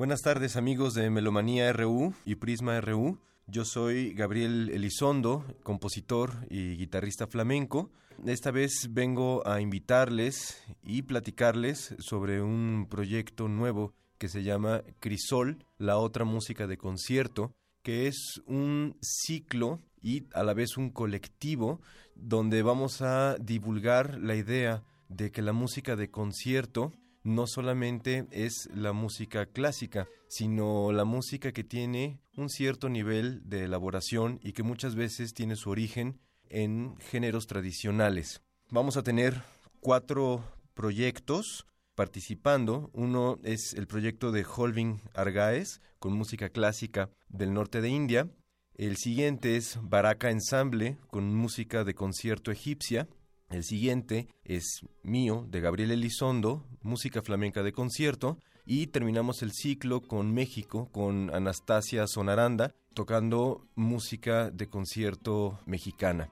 Buenas tardes amigos de Melomanía RU y Prisma RU. Yo soy Gabriel Elizondo, compositor y guitarrista flamenco. Esta vez vengo a invitarles y platicarles sobre un proyecto nuevo que se llama Crisol, la otra música de concierto, que es un ciclo y a la vez un colectivo donde vamos a divulgar la idea de que la música de concierto no solamente es la música clásica, sino la música que tiene un cierto nivel de elaboración y que muchas veces tiene su origen en géneros tradicionales. Vamos a tener cuatro proyectos participando. Uno es el proyecto de Holving Argaes con música clásica del norte de India. El siguiente es Baraka Ensemble con música de concierto egipcia. El siguiente es mío, de Gabriel Elizondo, música flamenca de concierto. Y terminamos el ciclo con México, con Anastasia Sonaranda, tocando música de concierto mexicana.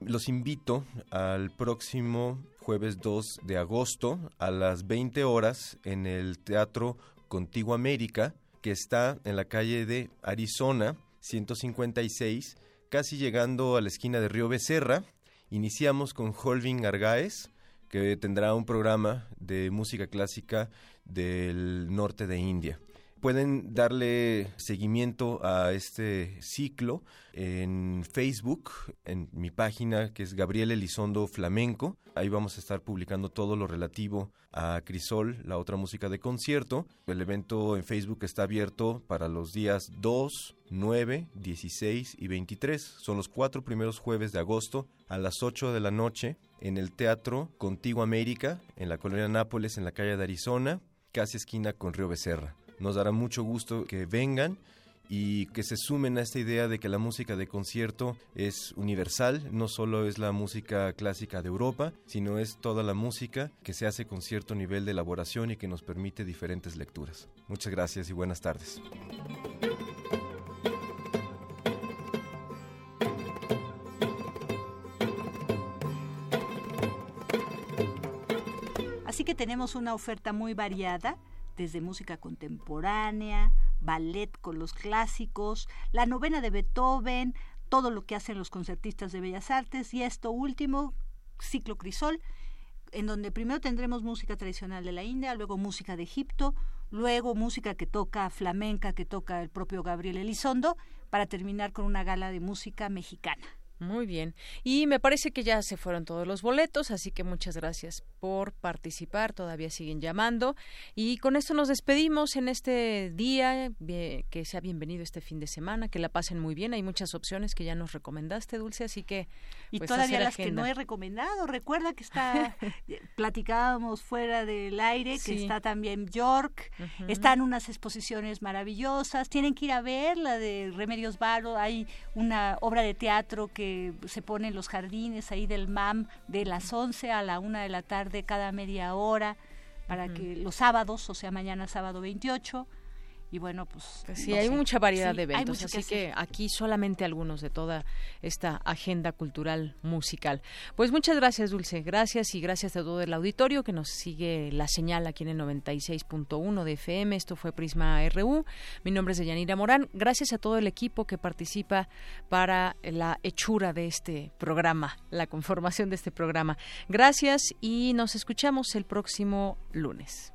Los invito al próximo jueves 2 de agosto a las 20 horas en el Teatro Contigo América, que está en la calle de Arizona 156, casi llegando a la esquina de Río Becerra. Iniciamos con Holvin Argaez, que tendrá un programa de música clásica del norte de India. Pueden darle seguimiento a este ciclo en Facebook, en mi página que es Gabriel Elizondo Flamenco. Ahí vamos a estar publicando todo lo relativo a Crisol, la otra música de concierto. El evento en Facebook está abierto para los días 2, 9, 16 y 23. Son los cuatro primeros jueves de agosto a las 8 de la noche en el Teatro Contigo América, en la colonia Nápoles, en la calle de Arizona, casi esquina con Río Becerra. Nos dará mucho gusto que vengan y que se sumen a esta idea de que la música de concierto es universal, no solo es la música clásica de Europa, sino es toda la música que se hace con cierto nivel de elaboración y que nos permite diferentes lecturas. Muchas gracias y buenas tardes. Así que tenemos una oferta muy variada desde música contemporánea, ballet con los clásicos, la novena de Beethoven, todo lo que hacen los concertistas de Bellas Artes y esto último, ciclo Crisol, en donde primero tendremos música tradicional de la India, luego música de Egipto, luego música que toca flamenca, que toca el propio Gabriel Elizondo, para terminar con una gala de música mexicana. Muy bien. Y me parece que ya se fueron todos los boletos, así que muchas gracias por participar. Todavía siguen llamando. Y con esto nos despedimos en este día. Que sea bienvenido este fin de semana, que la pasen muy bien. Hay muchas opciones que ya nos recomendaste, Dulce, así que. Y pues, todavía las que no he recomendado. Recuerda que está. <laughs> platicábamos fuera del aire, que está también York. Están unas exposiciones maravillosas. Tienen que ir a ver la de Remedios Varo. Hay una obra de teatro que se pone en los jardines ahí del MAM de las 11 a la 1 de la tarde cada media hora para que los sábados, o sea, mañana sábado 28, y bueno, pues... pues sí, hay mucha variedad de eventos, así que, aquí solamente algunos de toda esta agenda cultural musical. Pues muchas gracias, Dulce, gracias y gracias a todo el auditorio que nos sigue la señal aquí en el 96.1 de FM. Esto fue Prisma RU. Mi nombre es Deyanira Morán. Gracias a todo el equipo que participa para la hechura de este programa, la conformación de este programa. Gracias y nos escuchamos el próximo lunes.